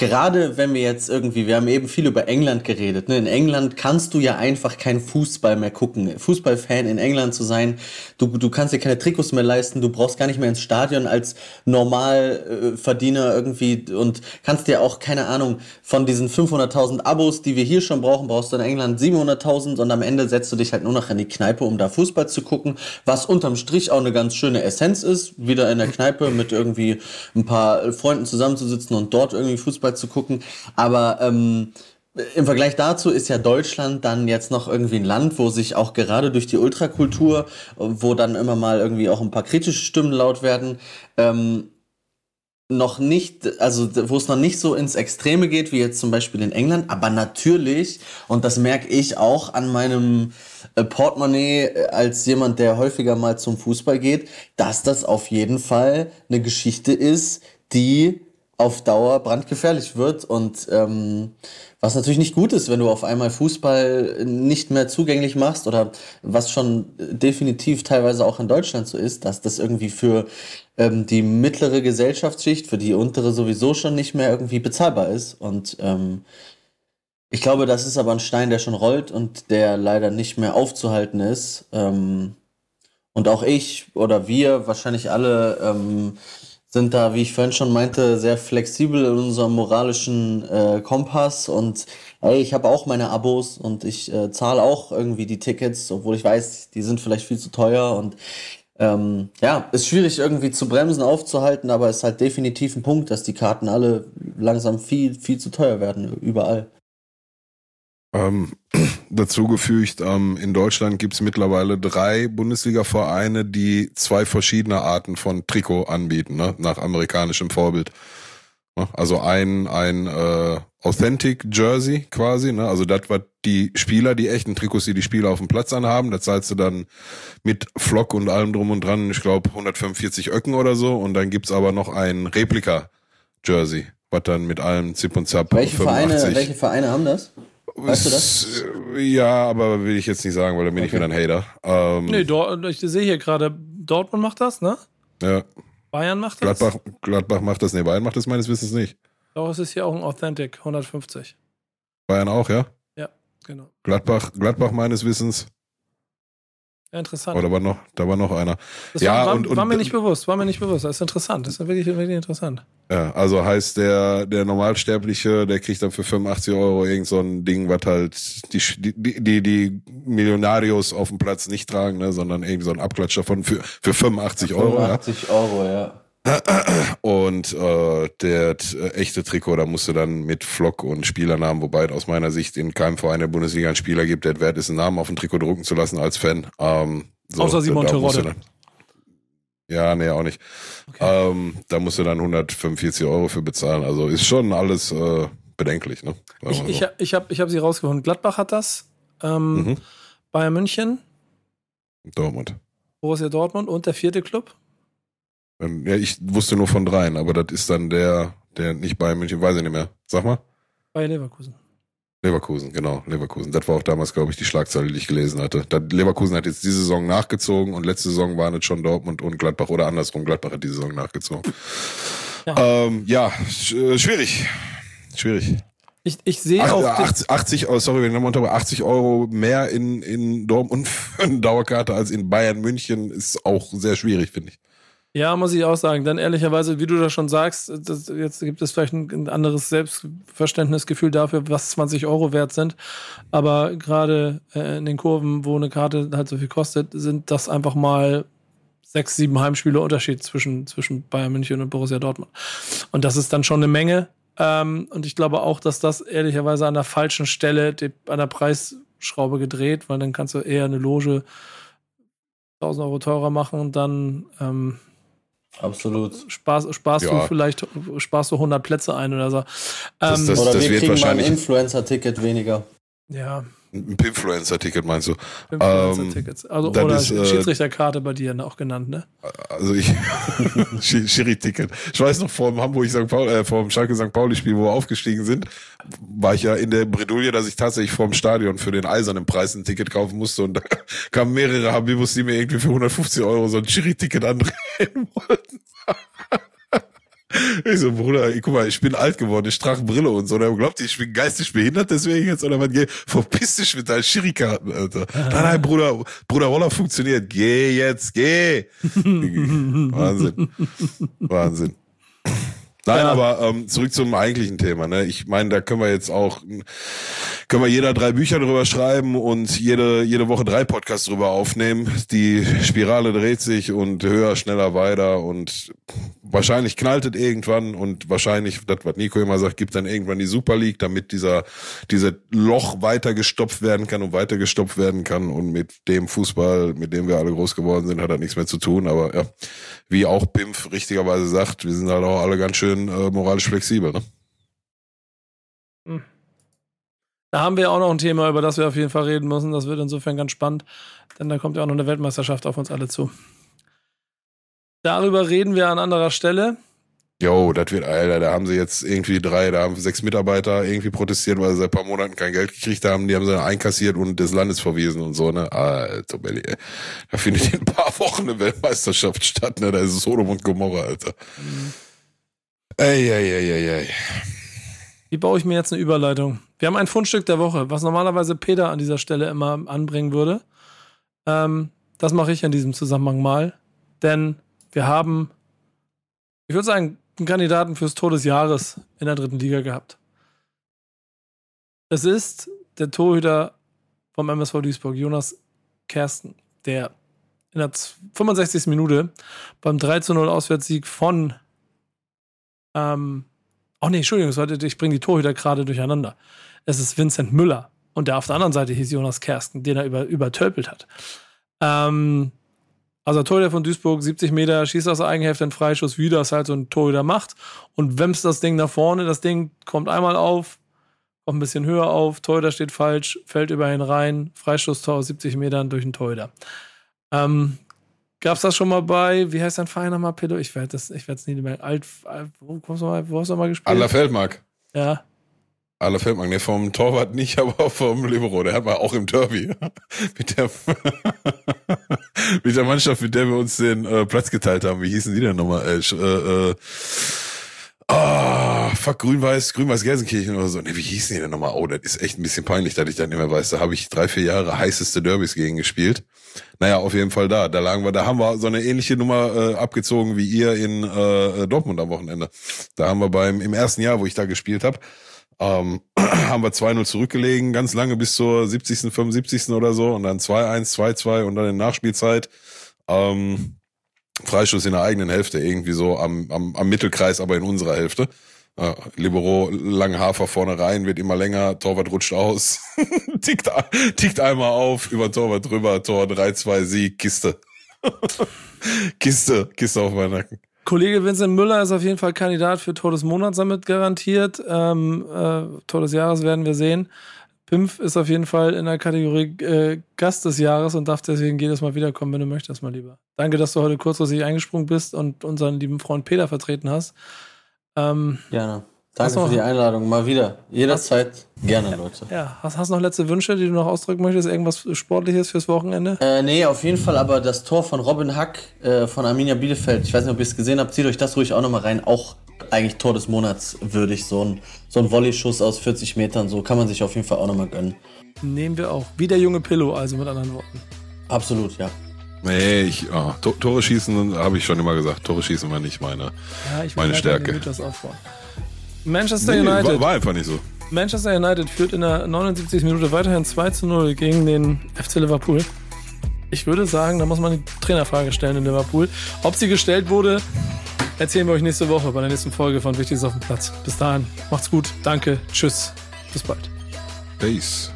gerade wenn wir jetzt irgendwie, wir haben eben viel über England geredet, ne? In England kannst du ja einfach kein Fußball mehr gucken. Fußballfan in England zu sein, du, du kannst dir keine Trikots mehr leisten, du brauchst gar nicht mehr ins Stadion als Normalverdiener irgendwie und kannst dir auch, keine Ahnung, von diesen 500.000 Abos, die wir hier schon brauchen, brauchst du in England 700.000 und am Ende setzt du dich halt nur noch in die Kneipe, um da Fußball zu gucken, was unterm Strich auch eine ganz schöne Essenz ist, wieder in der Kneipe mit irgendwie ein paar Freunden zusammenzusitzen und dort irgendwie Fußball zu gucken, aber ähm, im Vergleich dazu ist ja Deutschland dann jetzt noch irgendwie ein Land, wo sich auch gerade durch die Ultrakultur, wo dann immer mal irgendwie auch ein paar kritische Stimmen laut werden, ähm, noch nicht, also wo es noch nicht so ins Extreme geht, wie jetzt zum Beispiel in England, aber natürlich, und das merke ich auch an meinem äh, Portemonnaie äh, als jemand, der häufiger mal zum Fußball geht, dass das auf jeden Fall eine Geschichte ist, die auf Dauer brandgefährlich wird und ähm, was natürlich nicht gut ist, wenn du auf einmal Fußball nicht mehr zugänglich machst oder was schon definitiv teilweise auch in Deutschland so ist, dass das irgendwie für ähm, die mittlere Gesellschaftsschicht, für die untere sowieso schon nicht mehr irgendwie bezahlbar ist und ähm, ich glaube, das ist aber ein Stein, der schon rollt und der leider nicht mehr aufzuhalten ist. Ähm, und auch ich oder wir, wahrscheinlich alle, ähm, sind da, wie ich vorhin schon meinte, sehr flexibel in unserem moralischen äh, Kompass und ey, ich habe auch meine Abos und ich äh, zahle auch irgendwie die Tickets, obwohl ich weiß, die sind vielleicht viel zu teuer und ähm, ja, ist schwierig irgendwie zu bremsen, aufzuhalten, aber ist halt definitiv ein Punkt, dass die Karten alle langsam viel, viel zu teuer werden, überall. Ähm, dazu gefügt, ähm, in Deutschland gibt's mittlerweile drei Bundesliga-Vereine, die zwei verschiedene Arten von Trikot anbieten, ne? nach amerikanischem Vorbild. Ne? Also ein, ein äh, Authentic Jersey quasi, ne? also das, was die Spieler, die echten Trikots, die die Spieler auf dem Platz anhaben, da zahlst du dann mit Flock und allem drum und dran, ich glaube 145 Öcken oder so und dann gibt's aber noch ein Replika-Jersey, was dann mit allem Zip und Zap Welche 85 Vereine, welche Vereine haben das? Weißt du das? S- Ja, aber will ich jetzt nicht sagen, weil dann bin ich Okay. wieder ein Hater. Ähm, Nee, Dor ich sehe hier gerade, Dortmund macht das, ne? ja, Bayern macht das. Gladbach, Gladbach macht das, nee, Bayern macht das meines Wissens nicht. Doch, es ist hier auch ein Authentic, 150. Bayern auch, ja? Genau. Gladbach, Gladbach meines Wissens. Ja, interessant. Oder war noch, da war noch einer. das ja, war, und- und- war mir nicht bewusst, war mir nicht bewusst. Das ist interessant. Das ist wirklich, wirklich interessant. Ja, also heißt der, der Normalsterbliche, der kriegt dann für 85 Euro irgend so ein Ding, was halt die, die, die, die Millionarios auf dem Platz nicht tragen, ne, sondern irgendwie so ein Abklatscher von für, für 85 Euro, ja. 85 Euro, ja. Und äh, der äh, echte Trikot, da musst du dann mit Flock und Spielernamen, wobei es aus meiner Sicht in keinem Verein der Bundesliga einen Spieler gibt, der wert ist, einen Namen auf dem Trikot drucken zu lassen als Fan. Ähm, so, Außer Simon Terodde. Ja, nee, auch nicht. Okay. Ähm, da musst du dann 145 Euro für bezahlen. Also ist schon alles äh, bedenklich, ne? Ich, wir ich, so. ich habe ich hab sie rausgefunden. Gladbach hat das, ähm, Mhm. Bayern München, Dortmund. Borussia Dortmund und der vierte Club. Ähm, Ja, ich wusste nur von dreien, aber das ist dann der, der nicht bei München, weiß ich nicht mehr. Sag mal. Bayer Leverkusen. Leverkusen, genau, Leverkusen. Das war auch damals, glaube ich, die Schlagzeile, die ich gelesen hatte. Leverkusen hat jetzt diese Saison nachgezogen und letzte Saison waren es schon Dortmund und Gladbach oder andersrum, Gladbach hat diese Saison nachgezogen. Ja. Ähm, ja, äh, schwierig. Schwierig. Ich, ich sehe Ach, auch. ja, den- 80, 80 Euro, sorry, wenn ich unterbreche, 80 Euro mehr in, in Dortmund für eine Dauerkarte als in Bayern München ist auch sehr schwierig, finde ich. Ja, muss ich auch sagen. Dann ehrlicherweise, wie du das schon sagst, das, jetzt gibt es vielleicht ein, ein anderes Selbstverständnisgefühl dafür, was 20 Euro wert sind. Aber gerade äh, in den Kurven, wo eine Karte halt so viel kostet, sind das einfach mal sechs, sieben Heimspiele Unterschied zwischen, zwischen Bayern München und Borussia Dortmund. Und das ist dann schon eine Menge. Ähm, und ich glaube auch, dass das ehrlicherweise an der falschen Stelle die, an der Preisschraube gedreht, weil dann kannst du eher eine Loge 1000 Euro teurer machen und dann ähm, Absolut. sparst, sparst Ja. du vielleicht sparst du 100 Plätze ein oder so. Das- Ähm, das- Oder wir wird kriegen mal ein wahrscheinlich- Influencer-Ticket weniger. ja, Ein Pinfluencer-Ticket meinst du? Influencer-Tickets. Also, das oder ist, äh, Schiedsrichterkarte bei dir auch genannt, ne? Also ich Sch- Schiri-Ticket. Ich weiß noch vor dem Hamburg St. Paul, äh, vor dem Schalke St. Pauli-Spiel, wo wir aufgestiegen sind, war ich ja in der Bredouille, dass ich tatsächlich vor dem Stadion für den eisernen Preis ein Ticket kaufen musste und da kamen mehrere Habibus, die mir irgendwie für 150 Euro so ein Schiri-Ticket andrehen wollten. Ich so, Bruder, ich, guck mal, ich bin alt geworden, ich trage Brille und so. Der glaubt, ich bin geistig behindert, deswegen jetzt, oder was, geh, verpiss dich mit deinen Schiri-Karten, Alter. Nein, nein, Bruder, Bruder Roller funktioniert. Geh jetzt, geh. Wahnsinn. Wahnsinn. Nein, Ja. aber ähm, zurück zum eigentlichen Thema. Ne? Ich meine, da können wir jetzt auch, können wir jeder drei Bücher drüber schreiben und jede, jede Woche drei Podcasts drüber aufnehmen. Die Spirale dreht sich und höher, schneller, weiter und wahrscheinlich knallt es irgendwann und wahrscheinlich, das, was Nico immer sagt, gibt dann irgendwann die Super League, damit dieser, dieser Loch weiter gestopft werden kann und weiter gestopft werden kann und mit dem Fußball, mit dem wir alle groß geworden sind, hat das nichts mehr zu tun, aber ja, wie auch Pimpf richtigerweise sagt, wir sind halt auch alle ganz schön äh, moralisch flexibel, ne? Da haben wir auch noch ein Thema, über das wir auf jeden Fall reden müssen. Das wird insofern ganz spannend, denn da kommt ja auch noch eine Weltmeisterschaft auf uns alle zu. Darüber reden wir an anderer Stelle. Jo, das wird, Alter, da haben sie jetzt irgendwie drei, da haben sechs Mitarbeiter irgendwie protestiert, weil sie seit ein paar Monaten kein Geld gekriegt haben, die haben sie dann einkassiert und des Landes verwiesen und so, ne? Alter, Belly, ey. Da findet in ein paar Wochen eine Weltmeisterschaft statt, ne? Da ist es Sodom und Gomorra, Alter. Ey, ey. Wie baue ich mir jetzt eine Überleitung? Wir haben ein Fundstück der Woche, was normalerweise Peter an dieser Stelle immer anbringen würde. Ähm, das mache ich in diesem Zusammenhang mal. Denn wir haben, ich würde sagen, einen Kandidaten fürs Tor des Jahres in der dritten Liga gehabt. Es ist der Torhüter vom MSV Duisburg, Jonas Kersten, der in der 65. Minute beim 3 zu 0 Auswärtssieg von ähm, Oh nee, Entschuldigung, ich bringe die Torhüter gerade durcheinander. Es ist Vincent Müller und der auf der anderen Seite hieß Jonas Kersten, den er über, übertölpelt hat. Ähm, also Torhüter von Duisburg, 70 Meter, schießt aus der Eigenhälfte einen Freischuss, wie das halt so ein Torhüter macht und wämst das Ding nach vorne. Das Ding kommt einmal auf, kommt ein bisschen höher auf, Torhüter steht falsch, fällt über ihn rein, Freistoßtor aus 70 Metern durch den Torhüter. Ähm, Gab's das schon mal bei, wie heißt dein Verein nochmal, Pedro? Ich werde es nie mehr. Alt, alt, wo, kommst du mal, wo hast du mal gespielt? Aller Feldmark. Ja. Aller Feldmark, ne, vom Torwart nicht, aber vom Libero. Der hat mal auch im Derby mit der, mit der Mannschaft, mit der wir uns den äh, Platz geteilt haben. Wie hießen die denn nochmal? Äh, äh, äh, Ah, fuck, Grün-Weiß, Grün-Weiß-Gelsenkirchen oder so. Ne, wie hießen die denn nochmal? Oh, das ist echt ein bisschen peinlich, dass ich dann nicht mehr weiß. Da habe ich drei, vier Jahre heißeste Derbys gegen gespielt. Naja, auf jeden Fall da. Da lagen wir, da haben wir so eine ähnliche Nummer äh, abgezogen wie ihr in äh, Dortmund am Wochenende. Da haben wir beim, im ersten Jahr, wo ich da gespielt habe, ähm, haben wir 2-0 zurückgelegen, ganz lange bis zur 70., 75. oder so und dann 2-1, 2-2 und dann in Nachspielzeit. Ähm, Freischuss in der eigenen Hälfte, irgendwie so am, am, am Mittelkreis, aber in unserer Hälfte. Äh, Libero, lange Hafer vorne rein, wird immer länger, Torwart rutscht aus, tickt, tickt einmal auf, über Torwart drüber, Tor 3-2, Sieg, Kiste. Kiste, Kiste auf meinen Nacken. Kollege Vincent Müller ist auf jeden Fall Kandidat für Todesmonats damit garantiert. Ähm, äh, Todesjahres werden wir sehen. Pimpf ist auf jeden Fall in der Kategorie äh, Gast des Jahres und darf deswegen jedes Mal wiederkommen, wenn du möchtest, mal lieber. Danke, dass du heute kurzfristig eingesprungen bist und unseren lieben Freund Peter vertreten hast. Ähm, Gerne. Danke für die Einladung. Mal wieder. Jederzeit gerne, Leute. Ja, hast, hast du noch letzte Wünsche, die du noch ausdrücken möchtest? Irgendwas Sportliches fürs Wochenende? Äh, nee, auf jeden Fall aber das Tor von Robin Hack äh, von Arminia Bielefeld. Ich weiß nicht, ob ihr es gesehen habt. Zieht euch das ruhig auch nochmal rein. Auch eigentlich Tor des Monats würdig. So ein, so ein Volley-Schuss aus 40 Metern. So kann man sich auf jeden Fall auch nochmal gönnen. Nehmen wir auch. Wie der junge Pillow, also mit anderen Worten. Absolut, ja. Nee, ich, oh, Tore schießen, habe ich schon immer gesagt. Tore schießen war nicht meine, ja, ich meine Stärke. Manchester nee, United. War, war, einfach nicht so. Manchester United führt in der 79. Minute weiterhin 2 zu 0 gegen den FC Liverpool. Ich würde sagen, da muss man die Trainerfrage stellen in Liverpool. Ob sie gestellt wurde, erzählen wir euch nächste Woche bei der nächsten Folge von Wichtiges auf dem Platz. Bis dahin, macht's gut, danke, tschüss, bis bald. Peace.